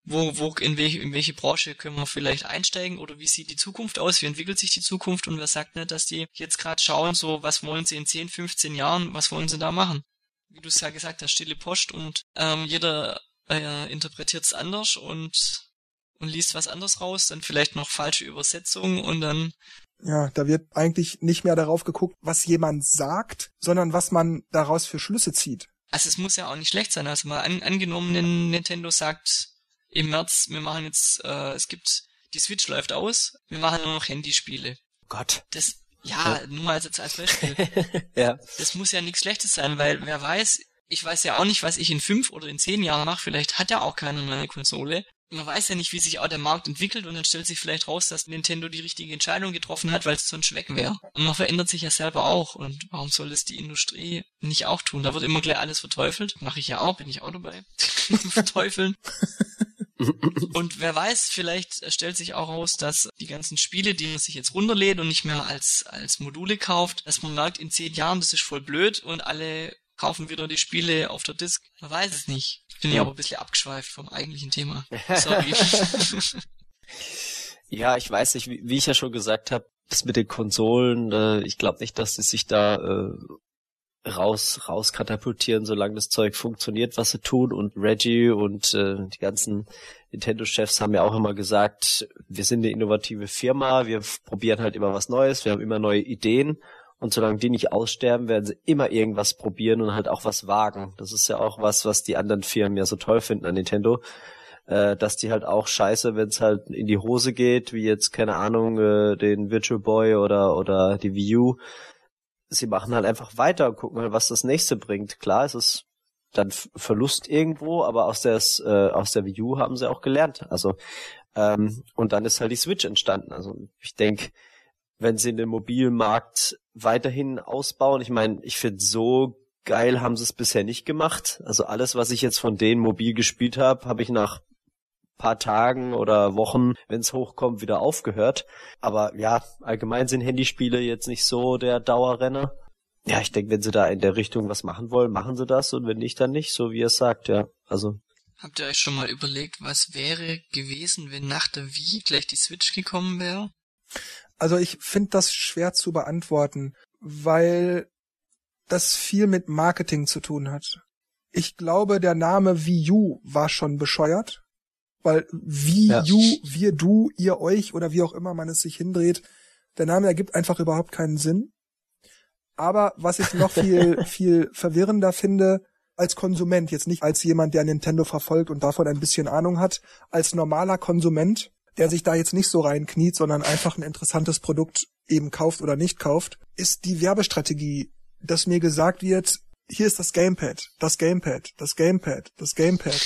Speaker 2: wo, wo, in welche, in welche Branche können wir vielleicht einsteigen oder wie sieht die Zukunft aus, wie entwickelt sich die Zukunft und wer sagt nicht, dass die jetzt gerade schauen, so was wollen sie in 10, 15 Jahren, was wollen sie da machen? Wie du es ja gesagt hast, stille Post und ähm, jeder äh, interpretiert es anders und und liest was anderes raus, dann vielleicht noch falsche Übersetzungen und dann
Speaker 1: ja, da wird eigentlich nicht mehr darauf geguckt, was jemand sagt, sondern was man daraus für Schlüsse zieht.
Speaker 2: Also es muss ja auch nicht schlecht sein. Also mal an, angenommen, Nintendo sagt, im März, wir machen jetzt, äh, es gibt, die Switch läuft aus, wir machen nur noch Handyspiele.
Speaker 3: Gott.
Speaker 2: Das, ja, ja. nur mal als, als Beispiel.
Speaker 3: ja.
Speaker 2: Das muss ja nichts Schlechtes sein, weil wer weiß, ich weiß ja auch nicht, was ich in fünf oder in zehn Jahren mache, vielleicht hat ja auch keiner eine Konsole. Man weiß ja nicht, wie sich auch der Markt entwickelt und dann stellt sich vielleicht raus, dass Nintendo die richtige Entscheidung getroffen hat, weil es sonst weg wäre. Und man verändert sich ja selber auch. Und warum soll es die Industrie nicht auch tun? Da wird immer gleich alles verteufelt. Mache ich ja auch, bin ich auch dabei. Verteufeln. und wer weiß, vielleicht stellt sich auch raus, dass die ganzen Spiele, die man sich jetzt runterlädt und nicht mehr als, als Module kauft, dass man merkt, in zehn Jahren, das ist voll blöd und alle kaufen wieder die Spiele auf der Disk. Man weiß es nicht. Ich bin ja aber ein bisschen abgeschweift vom eigentlichen Thema. Sorry.
Speaker 3: ja, ich weiß nicht, wie, wie ich ja schon gesagt habe, das mit den Konsolen, äh, ich glaube nicht, dass sie sich da äh, raus raus katapultieren, solange das Zeug funktioniert, was sie tun. Und Reggie und äh, die ganzen Nintendo-Chefs haben ja auch immer gesagt, wir sind eine innovative Firma, wir probieren halt immer was Neues, wir haben immer neue Ideen. Und solange die nicht aussterben, werden sie immer irgendwas probieren und halt auch was wagen. Das ist ja auch was, was die anderen Firmen ja so toll finden an Nintendo. Äh, dass die halt auch scheiße, wenn es halt in die Hose geht, wie jetzt, keine Ahnung, äh, den Virtual Boy oder, oder die Wii U, sie machen halt einfach weiter und gucken halt, was das nächste bringt. Klar, es ist dann Verlust irgendwo, aber aus der äh, aus der Wii U haben sie auch gelernt. Also ähm, und dann ist halt die Switch entstanden. Also ich denke, wenn sie den Mobilmarkt weiterhin ausbauen, ich meine, ich finde so geil haben sie es bisher nicht gemacht. Also alles, was ich jetzt von denen mobil gespielt habe, habe ich nach paar Tagen oder Wochen, wenn es hochkommt, wieder aufgehört. Aber ja, allgemein sind Handyspiele jetzt nicht so der Dauerrenner. Ja, ich denke, wenn sie da in der Richtung was machen wollen, machen sie das und wenn nicht, dann nicht, so wie er sagt, ja. Also.
Speaker 2: Habt ihr euch schon mal überlegt, was wäre gewesen, wenn nach der Wii gleich die Switch gekommen wäre?
Speaker 1: Also ich finde das schwer zu beantworten, weil das viel mit Marketing zu tun hat. Ich glaube, der Name Wii U war schon bescheuert. Weil wie, ja. you, wir, du, ihr, euch oder wie auch immer man es sich hindreht, der Name ergibt einfach überhaupt keinen Sinn. Aber was ich noch viel, viel verwirrender finde, als Konsument, jetzt nicht als jemand, der Nintendo verfolgt und davon ein bisschen Ahnung hat, als normaler Konsument, der sich da jetzt nicht so reinkniet, sondern einfach ein interessantes Produkt eben kauft oder nicht kauft, ist die Werbestrategie, dass mir gesagt wird, hier ist das Gamepad, das Gamepad, das Gamepad, das Gamepad.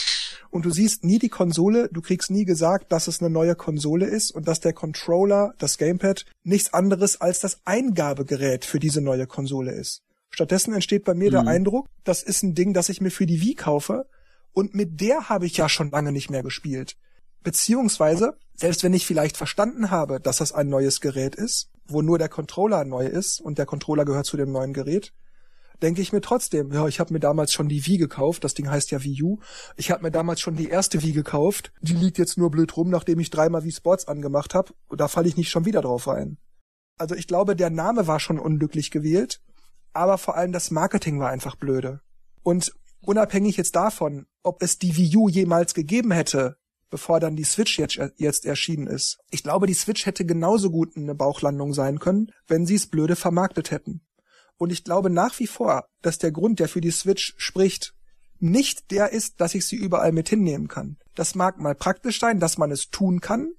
Speaker 1: Und du siehst nie die Konsole, du kriegst nie gesagt, dass es eine neue Konsole ist und dass der Controller, das Gamepad, nichts anderes als das Eingabegerät für diese neue Konsole ist. Stattdessen entsteht bei mir mhm. der Eindruck, das ist ein Ding, das ich mir für die Wii kaufe und mit der habe ich ja schon lange nicht mehr gespielt. Beziehungsweise, selbst wenn ich vielleicht verstanden habe, dass das ein neues Gerät ist, wo nur der Controller neu ist und der Controller gehört zu dem neuen Gerät, denke ich mir trotzdem, ja, ich habe mir damals schon die Wii gekauft, das Ding heißt ja Wii U. Ich habe mir damals schon die erste Wii gekauft, die liegt jetzt nur blöd rum, nachdem ich dreimal Wii Sports angemacht habe, da falle ich nicht schon wieder drauf rein. Also ich glaube, der Name war schon unglücklich gewählt, aber vor allem das Marketing war einfach blöde. Und unabhängig jetzt davon, ob es die Wii U jemals gegeben hätte, bevor dann die Switch jetzt, jetzt erschienen ist. Ich glaube, die Switch hätte genauso gut eine Bauchlandung sein können, wenn sie es blöde vermarktet hätten. Und ich glaube nach wie vor, dass der Grund, der für die Switch spricht, nicht der ist, dass ich sie überall mit hinnehmen kann. Das mag mal praktisch sein, dass man es tun kann.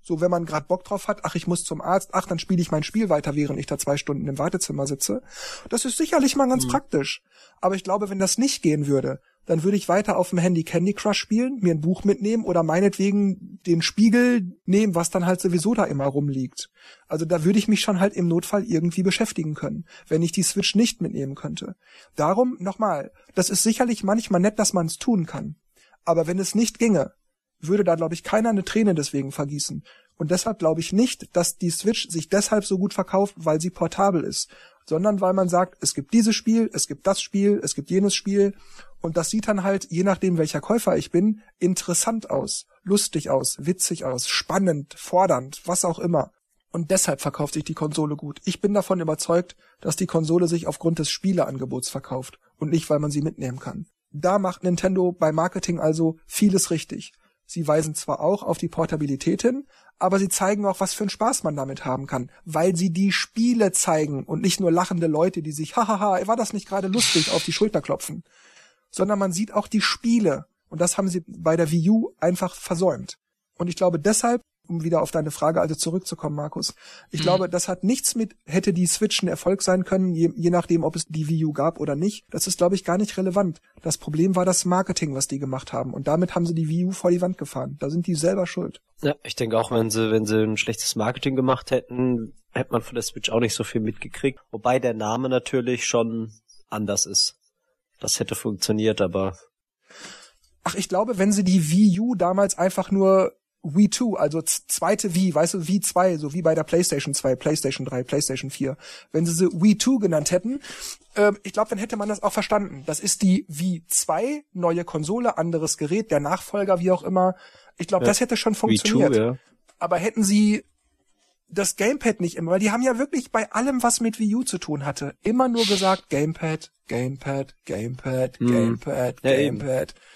Speaker 1: So, wenn man gerade Bock drauf hat, ach, ich muss zum Arzt, ach, dann spiele ich mein Spiel weiter, während ich da zwei Stunden im Wartezimmer sitze. Das ist sicherlich mal ganz mhm. praktisch. Aber ich glaube, wenn das nicht gehen würde, dann würde ich weiter auf dem Handy Candy Crush spielen, mir ein Buch mitnehmen oder meinetwegen den Spiegel nehmen, was dann halt sowieso da immer rumliegt. Also da würde ich mich schon halt im Notfall irgendwie beschäftigen können, wenn ich die Switch nicht mitnehmen könnte. Darum nochmal, das ist sicherlich manchmal nett, dass man es tun kann. Aber wenn es nicht ginge, würde da, glaube ich, keiner eine Träne deswegen vergießen. Und deshalb glaube ich nicht, dass die Switch sich deshalb so gut verkauft, weil sie portabel ist, sondern weil man sagt, es gibt dieses Spiel, es gibt das Spiel, es gibt jenes Spiel und das sieht dann halt, je nachdem welcher Käufer ich bin, interessant aus, lustig aus, witzig aus, spannend, fordernd, was auch immer. Und deshalb verkauft sich die Konsole gut. Ich bin davon überzeugt, dass die Konsole sich aufgrund des Spieleangebots verkauft und nicht, weil man sie mitnehmen kann. Da macht Nintendo bei Marketing also vieles richtig. Sie weisen zwar auch auf die Portabilität hin, aber sie zeigen auch, was für einen Spaß man damit haben kann, weil sie die Spiele zeigen und nicht nur lachende Leute, die sich, hahaha, war das nicht gerade lustig, auf die Schulter klopfen sondern man sieht auch die Spiele. Und das haben sie bei der Wii U einfach versäumt. Und ich glaube deshalb, um wieder auf deine Frage also zurückzukommen, Markus, ich mhm. glaube, das hat nichts mit, hätte die Switch ein Erfolg sein können, je, je nachdem, ob es die Wii U gab oder nicht. Das ist, glaube ich, gar nicht relevant. Das Problem war das Marketing, was die gemacht haben. Und damit haben sie die Wii U vor die Wand gefahren. Da sind die selber schuld.
Speaker 3: Ja, ich denke auch, wenn sie, wenn sie ein schlechtes Marketing gemacht hätten, hätte man von der Switch auch nicht so viel mitgekriegt. Wobei der Name natürlich schon anders ist das hätte funktioniert, aber.
Speaker 1: Ach, ich glaube, wenn sie die Wii U damals einfach nur Wii 2, also zweite Wii, weißt du, Wii 2, so wie bei der PlayStation 2, PlayStation 3, PlayStation 4, wenn sie sie Wii 2 genannt hätten, äh, ich glaube, dann hätte man das auch verstanden. Das ist die Wii 2, neue Konsole, anderes Gerät, der Nachfolger, wie auch immer. Ich glaube, ja. das hätte schon funktioniert. Wii 2, ja. Aber hätten sie das Gamepad nicht immer, weil die haben ja wirklich bei allem, was mit Wii U zu tun hatte, immer nur gesagt Gamepad, Gamepad, Gamepad, hm. Gamepad, ja, Gamepad. Eben.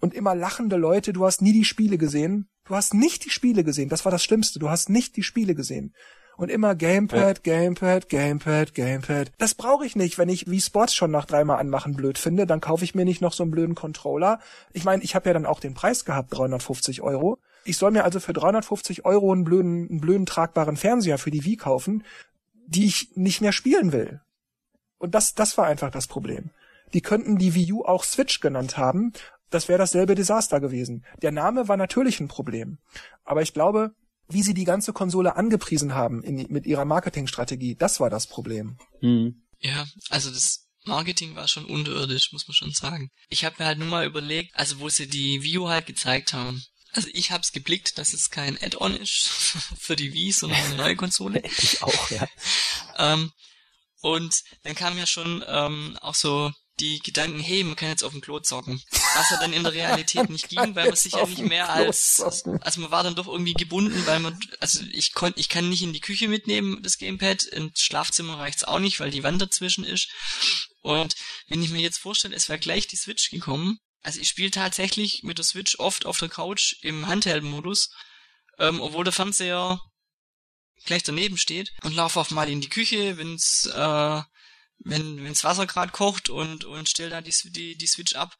Speaker 1: Und immer lachende Leute, du hast nie die Spiele gesehen. Du hast nicht die Spiele gesehen. Das war das Schlimmste. Du hast nicht die Spiele gesehen. Und immer Gamepad, ja. Gamepad, Gamepad, Gamepad. Das brauche ich nicht, wenn ich wie Sports schon nach dreimal anmachen blöd finde, dann kaufe ich mir nicht noch so einen blöden Controller. Ich meine, ich habe ja dann auch den Preis gehabt, 350 Euro. Ich soll mir also für 350 Euro einen blöden, einen blöden tragbaren Fernseher für die Wii kaufen, die ich nicht mehr spielen will. Und das, das war einfach das Problem. Die könnten die Wii U auch Switch genannt haben. Das wäre dasselbe Desaster gewesen. Der Name war natürlich ein Problem. Aber ich glaube, wie sie die ganze Konsole angepriesen haben in, mit ihrer Marketingstrategie, das war das Problem.
Speaker 2: Hm. Ja, also das Marketing war schon unterirdisch, muss man schon sagen. Ich habe mir halt nur mal überlegt, also wo sie die Wii U halt gezeigt haben, also ich habe es geblickt, dass es kein Add-on ist für die Wii, sondern eine neue Konsole.
Speaker 3: ich auch, ja.
Speaker 2: ähm, und dann kam ja schon ähm, auch so die Gedanken, hey, man kann jetzt auf dem Klo zocken. Was ja dann in der Realität nicht ging, weil man sich ja nicht mehr als, also man war dann doch irgendwie gebunden, weil man, also ich konnte, ich kann nicht in die Küche mitnehmen, das Gamepad, ins Schlafzimmer reicht's auch nicht, weil die Wand dazwischen ist. Und wenn ich mir jetzt vorstelle, es wäre gleich die Switch gekommen, also ich spiele tatsächlich mit der Switch oft auf der Couch im Handheld-Modus, ähm, obwohl der Fernseher gleich daneben steht und laufe auch mal in die Küche, wenn's äh, wenn wenn's Wasser gerade kocht und und stell da die, die die Switch ab.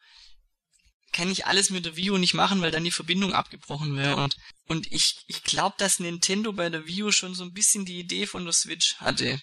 Speaker 2: kann ich alles mit der Wii U nicht machen, weil dann die Verbindung abgebrochen wäre. Und, und ich, ich glaube, dass Nintendo bei der Wii U schon so ein bisschen die Idee von der Switch hatte.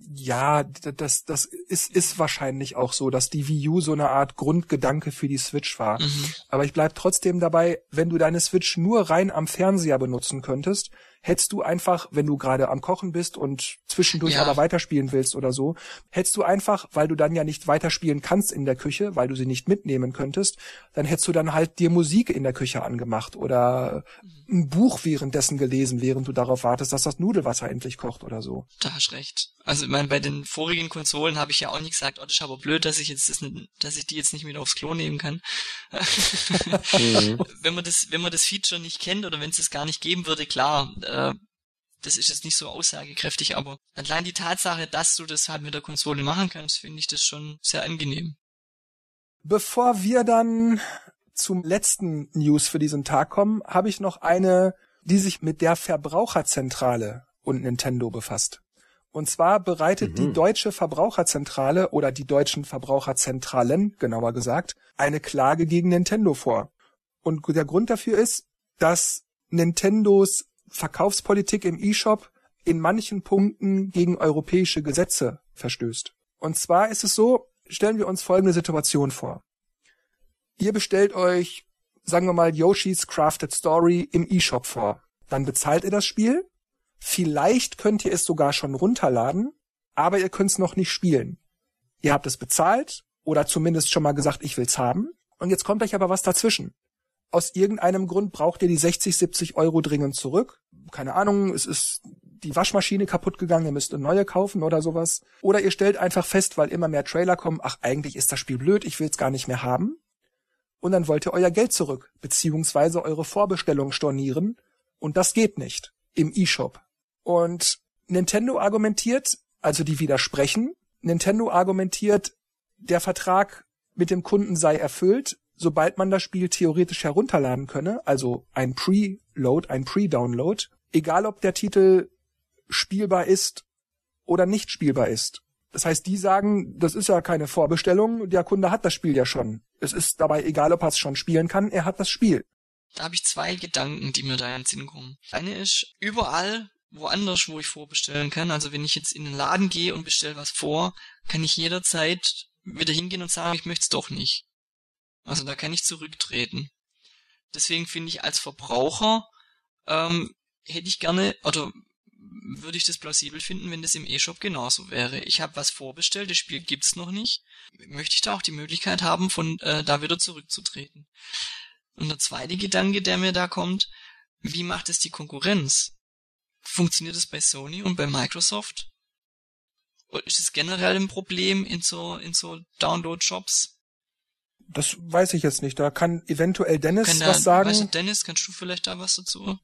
Speaker 1: Ja, das, das ist, ist wahrscheinlich auch so, dass die Wii U so eine Art Grundgedanke für die Switch war. Mhm. Aber ich bleib trotzdem dabei, wenn du deine Switch nur rein am Fernseher benutzen könntest, hättest du einfach, wenn du gerade am Kochen bist und zwischendurch ja. aber weiterspielen willst oder so, hättest du einfach, weil du dann ja nicht weiterspielen kannst in der Küche, weil du sie nicht mitnehmen könntest, dann hättest du dann halt dir Musik in der Küche angemacht oder ein Buch währenddessen gelesen, während du darauf wartest, dass das Nudelwasser endlich kocht oder so.
Speaker 2: Da hast recht. Also ich meine, bei den vorigen Konsolen habe ich ja auch nicht gesagt, oh, das ist aber blöd, dass ich jetzt das dass ich die jetzt nicht wieder aufs Klo nehmen kann. mhm. Wenn man das, wenn man das Feature nicht kennt oder wenn es es gar nicht geben würde, klar, äh, das ist jetzt nicht so aussagekräftig, aber allein die Tatsache, dass du das halt mit der Konsole machen kannst, finde ich das schon sehr angenehm.
Speaker 1: Bevor wir dann zum letzten News für diesen Tag kommen, habe ich noch eine, die sich mit der Verbraucherzentrale und Nintendo befasst. Und zwar bereitet mhm. die deutsche Verbraucherzentrale oder die deutschen Verbraucherzentralen, genauer gesagt, eine Klage gegen Nintendo vor. Und der Grund dafür ist, dass Nintendos Verkaufspolitik im E-Shop in manchen Punkten gegen europäische Gesetze verstößt. Und zwar ist es so, stellen wir uns folgende Situation vor. Ihr bestellt euch, sagen wir mal, Yoshi's Crafted Story im E-Shop vor. Dann bezahlt ihr das Spiel. Vielleicht könnt ihr es sogar schon runterladen, aber ihr könnt es noch nicht spielen. Ihr habt es bezahlt oder zumindest schon mal gesagt, ich will's haben. Und jetzt kommt euch aber was dazwischen aus irgendeinem Grund braucht ihr die 60, 70 Euro dringend zurück. Keine Ahnung, es ist die Waschmaschine kaputt gegangen, ihr müsst eine neue kaufen oder sowas. Oder ihr stellt einfach fest, weil immer mehr Trailer kommen, ach, eigentlich ist das Spiel blöd, ich will es gar nicht mehr haben. Und dann wollt ihr euer Geld zurück, beziehungsweise eure Vorbestellung stornieren. Und das geht nicht im E-Shop. Und Nintendo argumentiert, also die widersprechen, Nintendo argumentiert, der Vertrag mit dem Kunden sei erfüllt, sobald man das Spiel theoretisch herunterladen könne, also ein Preload, ein Pre-Download, egal ob der Titel spielbar ist oder nicht spielbar ist. Das heißt, die sagen, das ist ja keine Vorbestellung, der Kunde hat das Spiel ja schon. Es ist dabei egal, ob er es schon spielen kann, er hat das Spiel.
Speaker 2: Da habe ich zwei Gedanken, die mir da in den Sinn kommen. Eine ist, überall woanders, wo ich vorbestellen kann, also wenn ich jetzt in den Laden gehe und bestelle was vor, kann ich jederzeit wieder hingehen und sagen, ich möchte es doch nicht. Also da kann ich zurücktreten. Deswegen finde ich als Verbraucher ähm, hätte ich gerne oder würde ich das plausibel finden, wenn das im E-Shop genauso wäre. Ich habe was vorbestellt, das Spiel gibt's noch nicht. Möchte ich da auch die Möglichkeit haben, von äh, da wieder zurückzutreten. Und der zweite Gedanke, der mir da kommt, wie macht es die Konkurrenz? Funktioniert es bei Sony und bei Microsoft? Ist es generell ein Problem in so in so Download-Shops?
Speaker 1: Das weiß ich jetzt nicht. Da kann eventuell Dennis kann was sagen. Weißt
Speaker 2: du, Dennis, kannst du vielleicht da was dazu?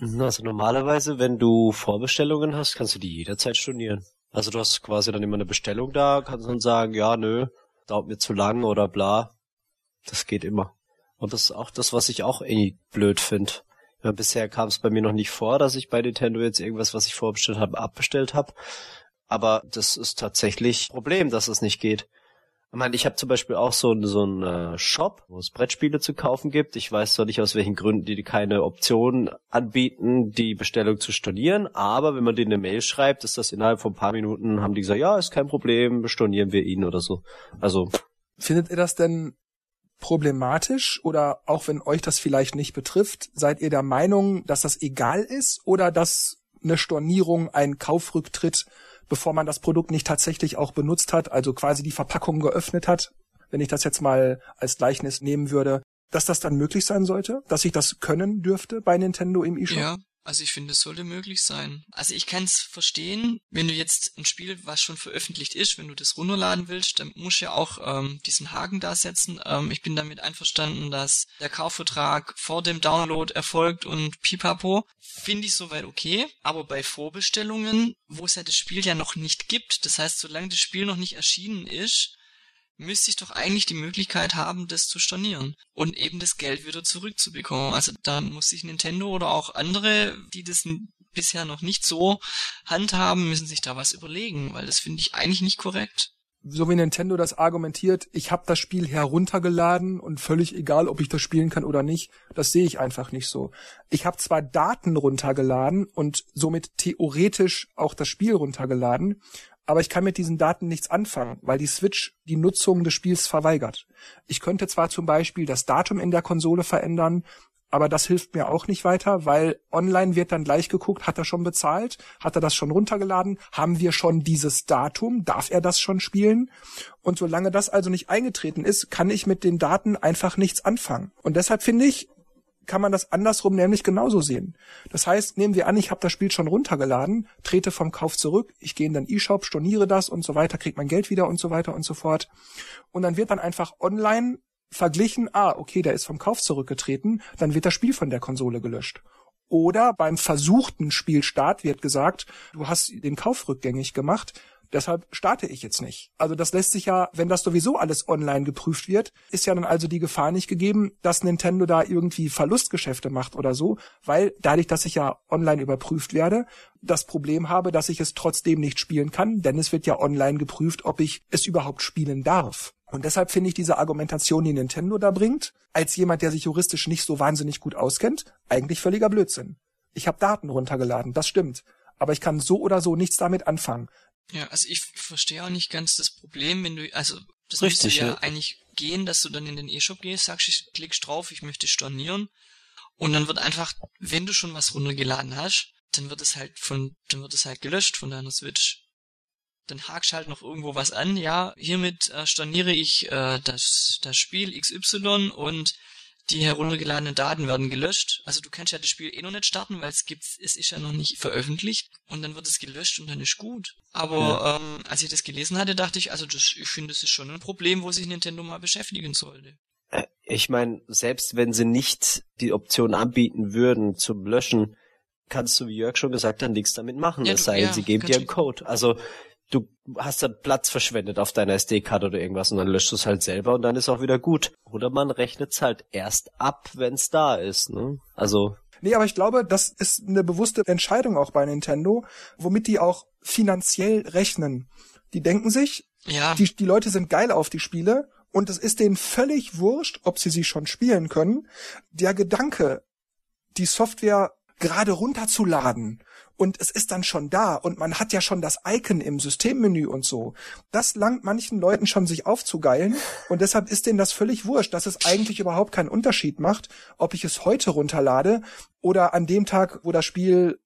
Speaker 3: Also normalerweise, wenn du Vorbestellungen hast, kannst du die jederzeit stornieren. Also du hast quasi dann immer eine Bestellung da, kannst dann sagen, ja, nö, dauert mir zu lang oder bla. Das geht immer. Und das ist auch das, was ich auch eh blöd finde. Ja, bisher kam es bei mir noch nicht vor, dass ich bei Nintendo jetzt irgendwas, was ich vorbestellt habe, abbestellt habe. Aber das ist tatsächlich ein Problem, dass es nicht geht. Ich meine, ich habe zum Beispiel auch so, so einen äh, Shop, wo es Brettspiele zu kaufen gibt. Ich weiß zwar nicht, aus welchen Gründen die keine Option anbieten, die Bestellung zu stornieren, aber wenn man denen eine Mail schreibt, ist das innerhalb von ein paar Minuten, haben die gesagt, ja, ist kein Problem, stornieren wir ihn oder so. Also.
Speaker 1: Findet ihr das denn problematisch oder auch wenn euch das vielleicht nicht betrifft, seid ihr der Meinung, dass das egal ist oder dass eine Stornierung ein Kaufrücktritt bevor man das Produkt nicht tatsächlich auch benutzt hat, also quasi die Verpackung geöffnet hat, wenn ich das jetzt mal als Gleichnis nehmen würde, dass das dann möglich sein sollte, dass ich das können dürfte bei Nintendo im eShop?
Speaker 2: Ja, also ich finde, es sollte möglich sein. Also ich kann es verstehen, wenn du jetzt ein Spiel, was schon veröffentlicht ist, wenn du das runterladen willst, dann musst du ja auch ähm, diesen Haken da setzen. Ähm, ich bin damit einverstanden, dass der Kaufvertrag vor dem Download erfolgt und pipapo. Finde ich soweit okay. Aber bei Vorbestellungen, wo es ja das Spiel ja noch nicht gibt, das heißt, solange das Spiel noch nicht erschienen ist, müsste ich doch eigentlich die Möglichkeit haben, das zu stornieren und eben das Geld wieder zurückzubekommen. Also da muss sich Nintendo oder auch andere, die das bisher noch nicht so handhaben, müssen sich da was überlegen, weil das finde ich eigentlich nicht korrekt.
Speaker 1: so wie Nintendo das argumentiert, ich habe das Spiel heruntergeladen und völlig egal, ob ich das spielen kann oder nicht, das sehe ich einfach nicht so. Ich habe zwar Daten runtergeladen und somit theoretisch auch das Spiel runtergeladen, aber ich kann mit diesen Daten nichts anfangen, weil die Switch die Nutzung des Spiels verweigert. Ich könnte zwar zum Beispiel das Datum in der Konsole verändern, aber das hilft mir auch nicht weiter, weil online wird dann gleich geguckt, hat er schon bezahlt, hat er das schon runtergeladen, haben wir schon dieses Datum, darf er das schon spielen? Und solange das also nicht eingetreten ist, kann ich mit den Daten einfach nichts anfangen. Und deshalb finde ich, kann man das andersrum nämlich genauso sehen. Das heißt, nehmen wir an, ich habe das Spiel schon runtergeladen, trete vom Kauf zurück, ich gehe in den E-Shop, storniere das und so weiter, kriege mein Geld wieder und so weiter und so fort. Und dann wird dann einfach online verglichen, ah, okay, der ist vom Kauf zurückgetreten, dann wird das Spiel von der Konsole gelöscht. Oder beim versuchten Spielstart wird gesagt, du hast den Kauf rückgängig gemacht, deshalb starte ich jetzt nicht. Also das lässt sich ja, wenn das sowieso alles online geprüft wird, ist ja dann also die Gefahr nicht gegeben, dass Nintendo da irgendwie Verlustgeschäfte macht oder so, weil dadurch, dass ich ja online überprüft werde, das Problem habe, dass ich es trotzdem nicht spielen kann, denn es wird ja online geprüft, ob ich es überhaupt spielen darf. Und deshalb finde ich diese Argumentation, die Nintendo da bringt, als jemand, der sich juristisch nicht so wahnsinnig gut auskennt, eigentlich völliger Blödsinn. Ich habe Daten runtergeladen, das stimmt. Aber ich kann so oder so nichts damit anfangen.
Speaker 2: Ja, also ich verstehe auch nicht ganz das Problem, wenn du, also das
Speaker 3: Richtig,
Speaker 2: müsste ja,
Speaker 3: ja.
Speaker 2: eigentlich gehen, dass du dann in den E-Shop gehst, sagst, ich klickst drauf, ich möchte stornieren. Und dann wird einfach, wenn du schon was runtergeladen hast, dann wird es halt von, dann wird es halt gelöscht von deiner Switch dann hakst halt noch irgendwo was an. Ja, hiermit äh, storniere ich äh, das, das Spiel XY und die heruntergeladenen Daten werden gelöscht. Also du kannst ja das Spiel eh noch nicht starten, weil es gibt, es ist ja noch nicht veröffentlicht und dann wird es gelöscht und dann ist gut. Aber ja. ähm, als ich das gelesen hatte, dachte ich, also das, ich finde, das ist schon ein Problem, wo sich Nintendo mal beschäftigen sollte.
Speaker 3: Äh, ich meine, selbst wenn sie nicht die Option anbieten würden zum Löschen, kannst du, wie Jörg schon gesagt hat, nichts damit machen, ja, es sei denn, ja, sie geben dir einen Code. Also du hast dann Platz verschwendet auf deiner SD-Karte oder irgendwas und dann löscht du es halt selber und dann ist auch wieder gut. Oder man rechnet es halt erst ab, wenn es da ist. Ne? Also
Speaker 1: Nee, aber ich glaube, das ist eine bewusste Entscheidung auch bei Nintendo, womit die auch finanziell rechnen. Die denken sich, ja. die, die Leute sind geil auf die Spiele und es ist denen völlig wurscht, ob sie sie schon spielen können. Der Gedanke, die Software gerade runterzuladen und es ist dann schon da und man hat ja schon das Icon im Systemmenü und so. Das langt manchen Leuten schon sich aufzugeilen und deshalb ist denen das völlig wurscht, dass es eigentlich überhaupt keinen Unterschied macht, ob ich es heute runterlade oder an dem Tag, wo das Spiel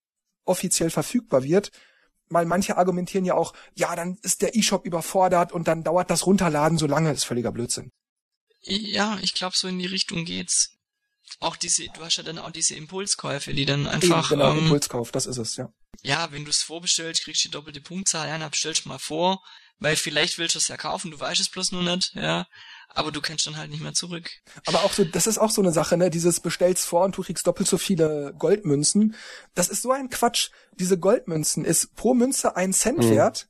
Speaker 1: offiziell verfügbar wird. Mal manche argumentieren ja auch, ja, dann ist der E-Shop überfordert und dann dauert das Runterladen so lange, ist völliger Blödsinn.
Speaker 2: Ja, ich glaube, so in die Richtung geht's auch diese, du hast ja dann auch diese Impulskäufe, die dann einfach.
Speaker 1: Eben, genau, ähm, Impulskauf, das ist es, ja.
Speaker 2: Ja, wenn du es vorbestellst, kriegst du die doppelte Punktzahl, ja, dann bestellst du mal vor, weil vielleicht willst du es ja kaufen, du weißt es bloß nur nicht, ja. Aber du kannst dann halt nicht mehr zurück.
Speaker 1: Aber auch so, das ist auch so eine Sache, ne? Dieses bestellst vor und du kriegst doppelt so viele Goldmünzen. Das ist so ein Quatsch. Diese Goldmünzen ist pro Münze ein Cent mhm. wert.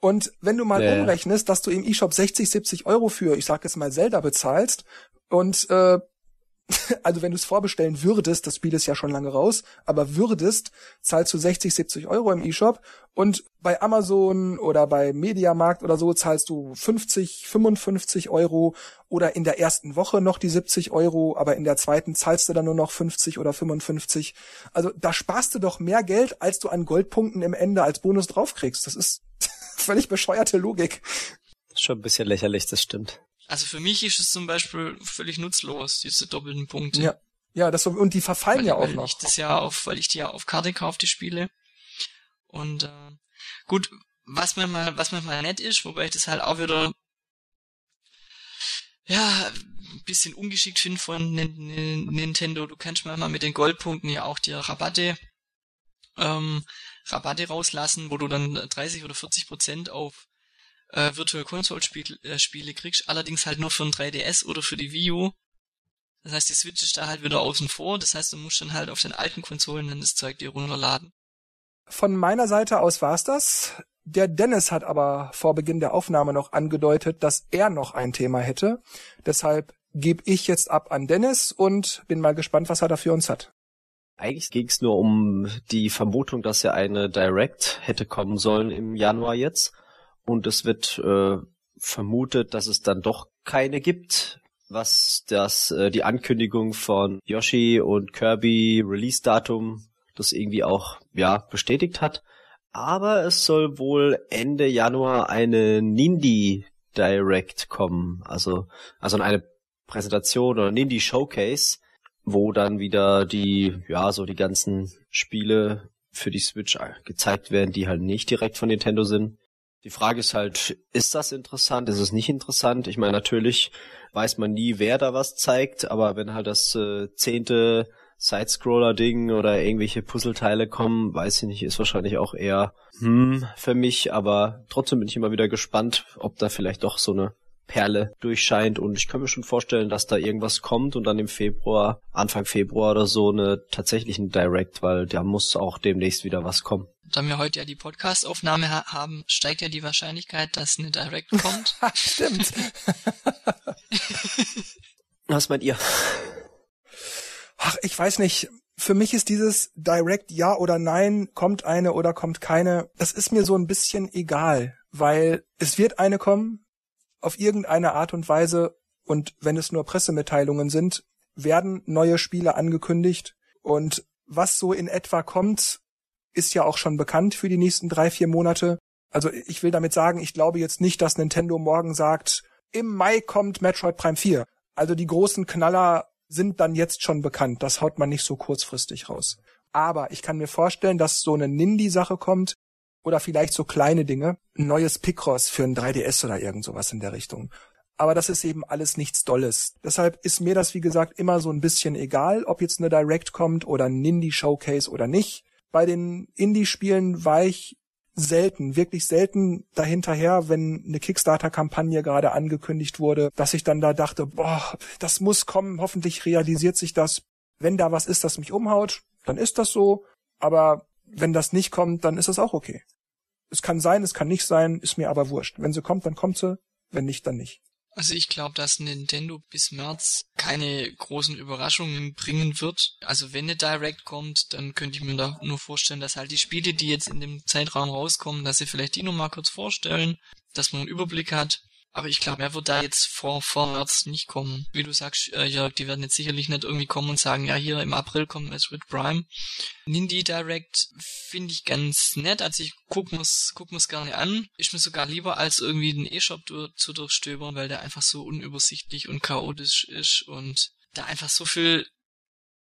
Speaker 1: Und wenn du mal ja, umrechnest, dass du im E-Shop 60, 70 Euro für, ich sag jetzt mal Zelda bezahlst und äh, also wenn du es vorbestellen würdest, das Spiel ist ja schon lange raus, aber würdest, zahlst du 60, 70 Euro im E-Shop und bei Amazon oder bei Mediamarkt oder so zahlst du 50, 55 Euro oder in der ersten Woche noch die 70 Euro, aber in der zweiten zahlst du dann nur noch 50 oder 55. Also da sparst du doch mehr Geld, als du an Goldpunkten im Ende als Bonus draufkriegst. Das ist völlig bescheuerte Logik.
Speaker 3: Das ist schon ein bisschen lächerlich, das stimmt.
Speaker 2: Also für mich ist es zum Beispiel völlig nutzlos, diese doppelten Punkte.
Speaker 1: Ja. Ja, das so, und die verfallen
Speaker 2: weil,
Speaker 1: ja auch
Speaker 2: weil
Speaker 1: noch.
Speaker 2: Ich das ja auf, weil ich die ja auf Karte kaufe, die Spiele. Und äh, gut, was mir mal, was mir mal nett ist, wobei ich das halt auch wieder ja, ein bisschen ungeschickt finde von Nintendo. Du kannst manchmal mit den Goldpunkten ja auch dir Rabatte, ähm, Rabatte rauslassen, wo du dann 30 oder 40 Prozent auf äh, Virtual Console Spiele, äh, Spiele kriegst, allerdings halt nur für ein 3DS oder für die Wii U. Das heißt, die Switch ist da halt wieder außen vor, das heißt, du musst dann halt auf den alten Konsolen dann das Zeug dir runterladen.
Speaker 1: Von meiner Seite aus war's das. Der Dennis hat aber vor Beginn der Aufnahme noch angedeutet, dass er noch ein Thema hätte. Deshalb gebe ich jetzt ab an Dennis und bin mal gespannt, was er da für uns hat.
Speaker 3: Eigentlich ging es nur um die Vermutung, dass ja eine Direct hätte kommen sollen im Januar jetzt. Und es wird äh, vermutet, dass es dann doch keine gibt, was das äh, die Ankündigung von Yoshi und Kirby Release Datum das irgendwie auch ja bestätigt hat. Aber es soll wohl Ende Januar eine Nindie Direct kommen, also also eine Präsentation oder Nindie Showcase, wo dann wieder die ja so die ganzen Spiele für die Switch gezeigt werden, die halt nicht direkt von Nintendo sind. Die Frage ist halt, ist das interessant? Ist es nicht interessant? Ich meine, natürlich weiß man nie, wer da was zeigt, aber wenn halt das äh, zehnte Sidescroller-Ding oder irgendwelche Puzzleteile kommen, weiß ich nicht, ist wahrscheinlich auch eher hm für mich, aber trotzdem bin ich immer wieder gespannt, ob da vielleicht doch so eine Perle durchscheint und ich kann mir schon vorstellen, dass da irgendwas kommt und dann im Februar, Anfang Februar oder so eine tatsächlichen Direct, weil da muss auch demnächst wieder was kommen.
Speaker 2: Da wir heute ja die Podcast-Aufnahme ha haben, steigt ja die Wahrscheinlichkeit, dass eine Direct kommt.
Speaker 1: Stimmt.
Speaker 3: was meint ihr?
Speaker 1: Ach, ich weiß nicht. Für mich ist dieses Direct ja oder nein, kommt eine oder kommt keine, das ist mir so ein bisschen egal, weil es wird eine kommen, auf irgendeine Art und Weise, und wenn es nur Pressemitteilungen sind, werden neue Spiele angekündigt, und was so in etwa kommt, ist ja auch schon bekannt für die nächsten drei, vier Monate. Also ich will damit sagen, ich glaube jetzt nicht, dass Nintendo morgen sagt, im Mai kommt Metroid Prime 4. Also die großen Knaller sind dann jetzt schon bekannt. Das haut man nicht so kurzfristig raus. Aber ich kann mir vorstellen, dass so eine Nindie-Sache kommt oder vielleicht so kleine Dinge. Ein neues Picross für ein 3DS oder irgend sowas in der Richtung. Aber das ist eben alles nichts Dolles. Deshalb ist mir das, wie gesagt, immer so ein bisschen egal, ob jetzt eine Direct kommt oder ein Nindie-Showcase oder nicht. Bei den Indie-Spielen war ich selten, wirklich selten dahinterher, wenn eine Kickstarter-Kampagne gerade angekündigt wurde, dass ich dann da dachte, boah, das muss kommen, hoffentlich realisiert sich das. Wenn da was ist, das mich umhaut, dann ist das so, aber wenn das nicht kommt, dann ist es auch okay. Es kann sein, es kann nicht sein, ist mir aber wurscht. Wenn sie kommt, dann kommt sie, wenn nicht, dann nicht.
Speaker 2: Also ich glaube, dass Nintendo bis März keine großen Überraschungen bringen wird. Also wenn eine Direct kommt, dann könnte ich mir da nur vorstellen, dass halt die Spiele, die jetzt in dem Zeitraum rauskommen, dass sie vielleicht die nochmal kurz vorstellen, dass man einen Überblick hat. Aber ich glaube, er wird da jetzt vor, vor März nicht kommen. Wie du sagst, äh, Jörg, die werden jetzt sicherlich nicht irgendwie kommen und sagen, ja, hier im April kommt Metroid Prime. Nindie Direct finde ich ganz nett. Also ich guck mir's, guck mir's gerne an. Ist mir sogar lieber, als irgendwie den E-Shop zu durchstöbern, weil der einfach so unübersichtlich und chaotisch ist und da einfach so viel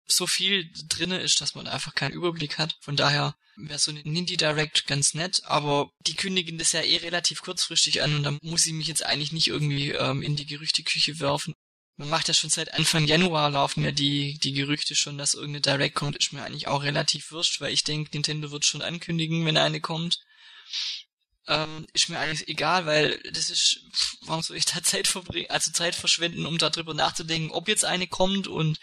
Speaker 2: so viel drinne ist, dass man einfach keinen Überblick hat. Von daher wäre so eine Nindy Direct ganz nett, aber die kündigen das ja eh relativ kurzfristig an und da muss ich mich jetzt eigentlich nicht irgendwie ähm, in die Gerüchteküche werfen. Man macht ja schon seit Anfang Januar laufen ja die, die Gerüchte schon, dass irgendeine Direct kommt, ist mir eigentlich auch relativ wurscht, weil ich denke, Nintendo wird schon ankündigen, wenn eine kommt ähm, ist mir eigentlich egal, weil das ist, warum soll ich da Zeit verbringen, also Zeit verschwenden, um darüber nachzudenken, ob jetzt eine kommt und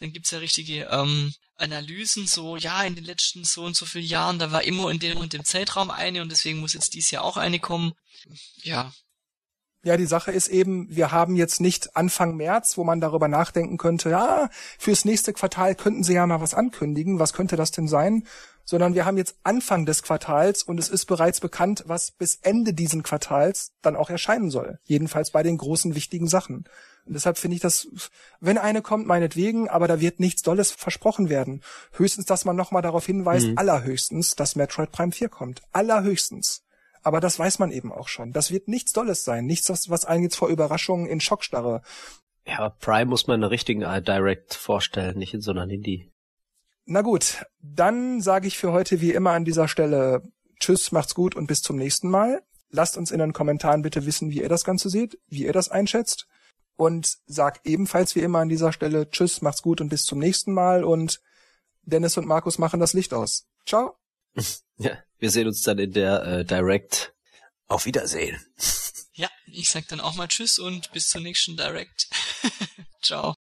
Speaker 2: dann gibt's ja richtige ähm, Analysen, so, ja, in den letzten so und so vielen Jahren, da war immer in dem und dem Zeitraum eine und deswegen muss jetzt dies Jahr auch eine kommen. Ja.
Speaker 1: Ja, die Sache ist eben, wir haben jetzt nicht Anfang März, wo man darüber nachdenken könnte, ja, fürs nächste Quartal könnten sie ja mal was ankündigen, was könnte das denn sein? sondern wir haben jetzt Anfang des Quartals und es ist bereits bekannt, was bis Ende diesen Quartals dann auch erscheinen soll. Jedenfalls bei den großen wichtigen Sachen. Und deshalb finde ich das, wenn eine kommt, meinetwegen, aber da wird nichts Dolles versprochen werden. Höchstens, dass man nochmal darauf hinweist, mhm. allerhöchstens, dass Metroid Prime 4 kommt. Allerhöchstens. Aber das weiß man eben auch schon. Das wird nichts Dolles sein. Nichts, was einen jetzt vor Überraschungen in Schockstarre.
Speaker 3: Ja, Prime muss man in einer richtigen Direct vorstellen, nicht in so einer Indie.
Speaker 1: Na gut, dann sage ich für heute wie immer an dieser Stelle Tschüss, macht's gut und bis zum nächsten Mal. Lasst uns in den Kommentaren bitte wissen, wie ihr das Ganze seht, wie ihr das einschätzt. Und sag ebenfalls wie immer an dieser Stelle Tschüss, macht's gut und bis zum nächsten Mal. Und Dennis und Markus machen das Licht aus. Ciao.
Speaker 3: Ja, wir sehen uns dann in der äh, Direct. Auf Wiedersehen.
Speaker 2: Ja, ich sag dann auch mal Tschüss und bis zur nächsten Direct. Ciao.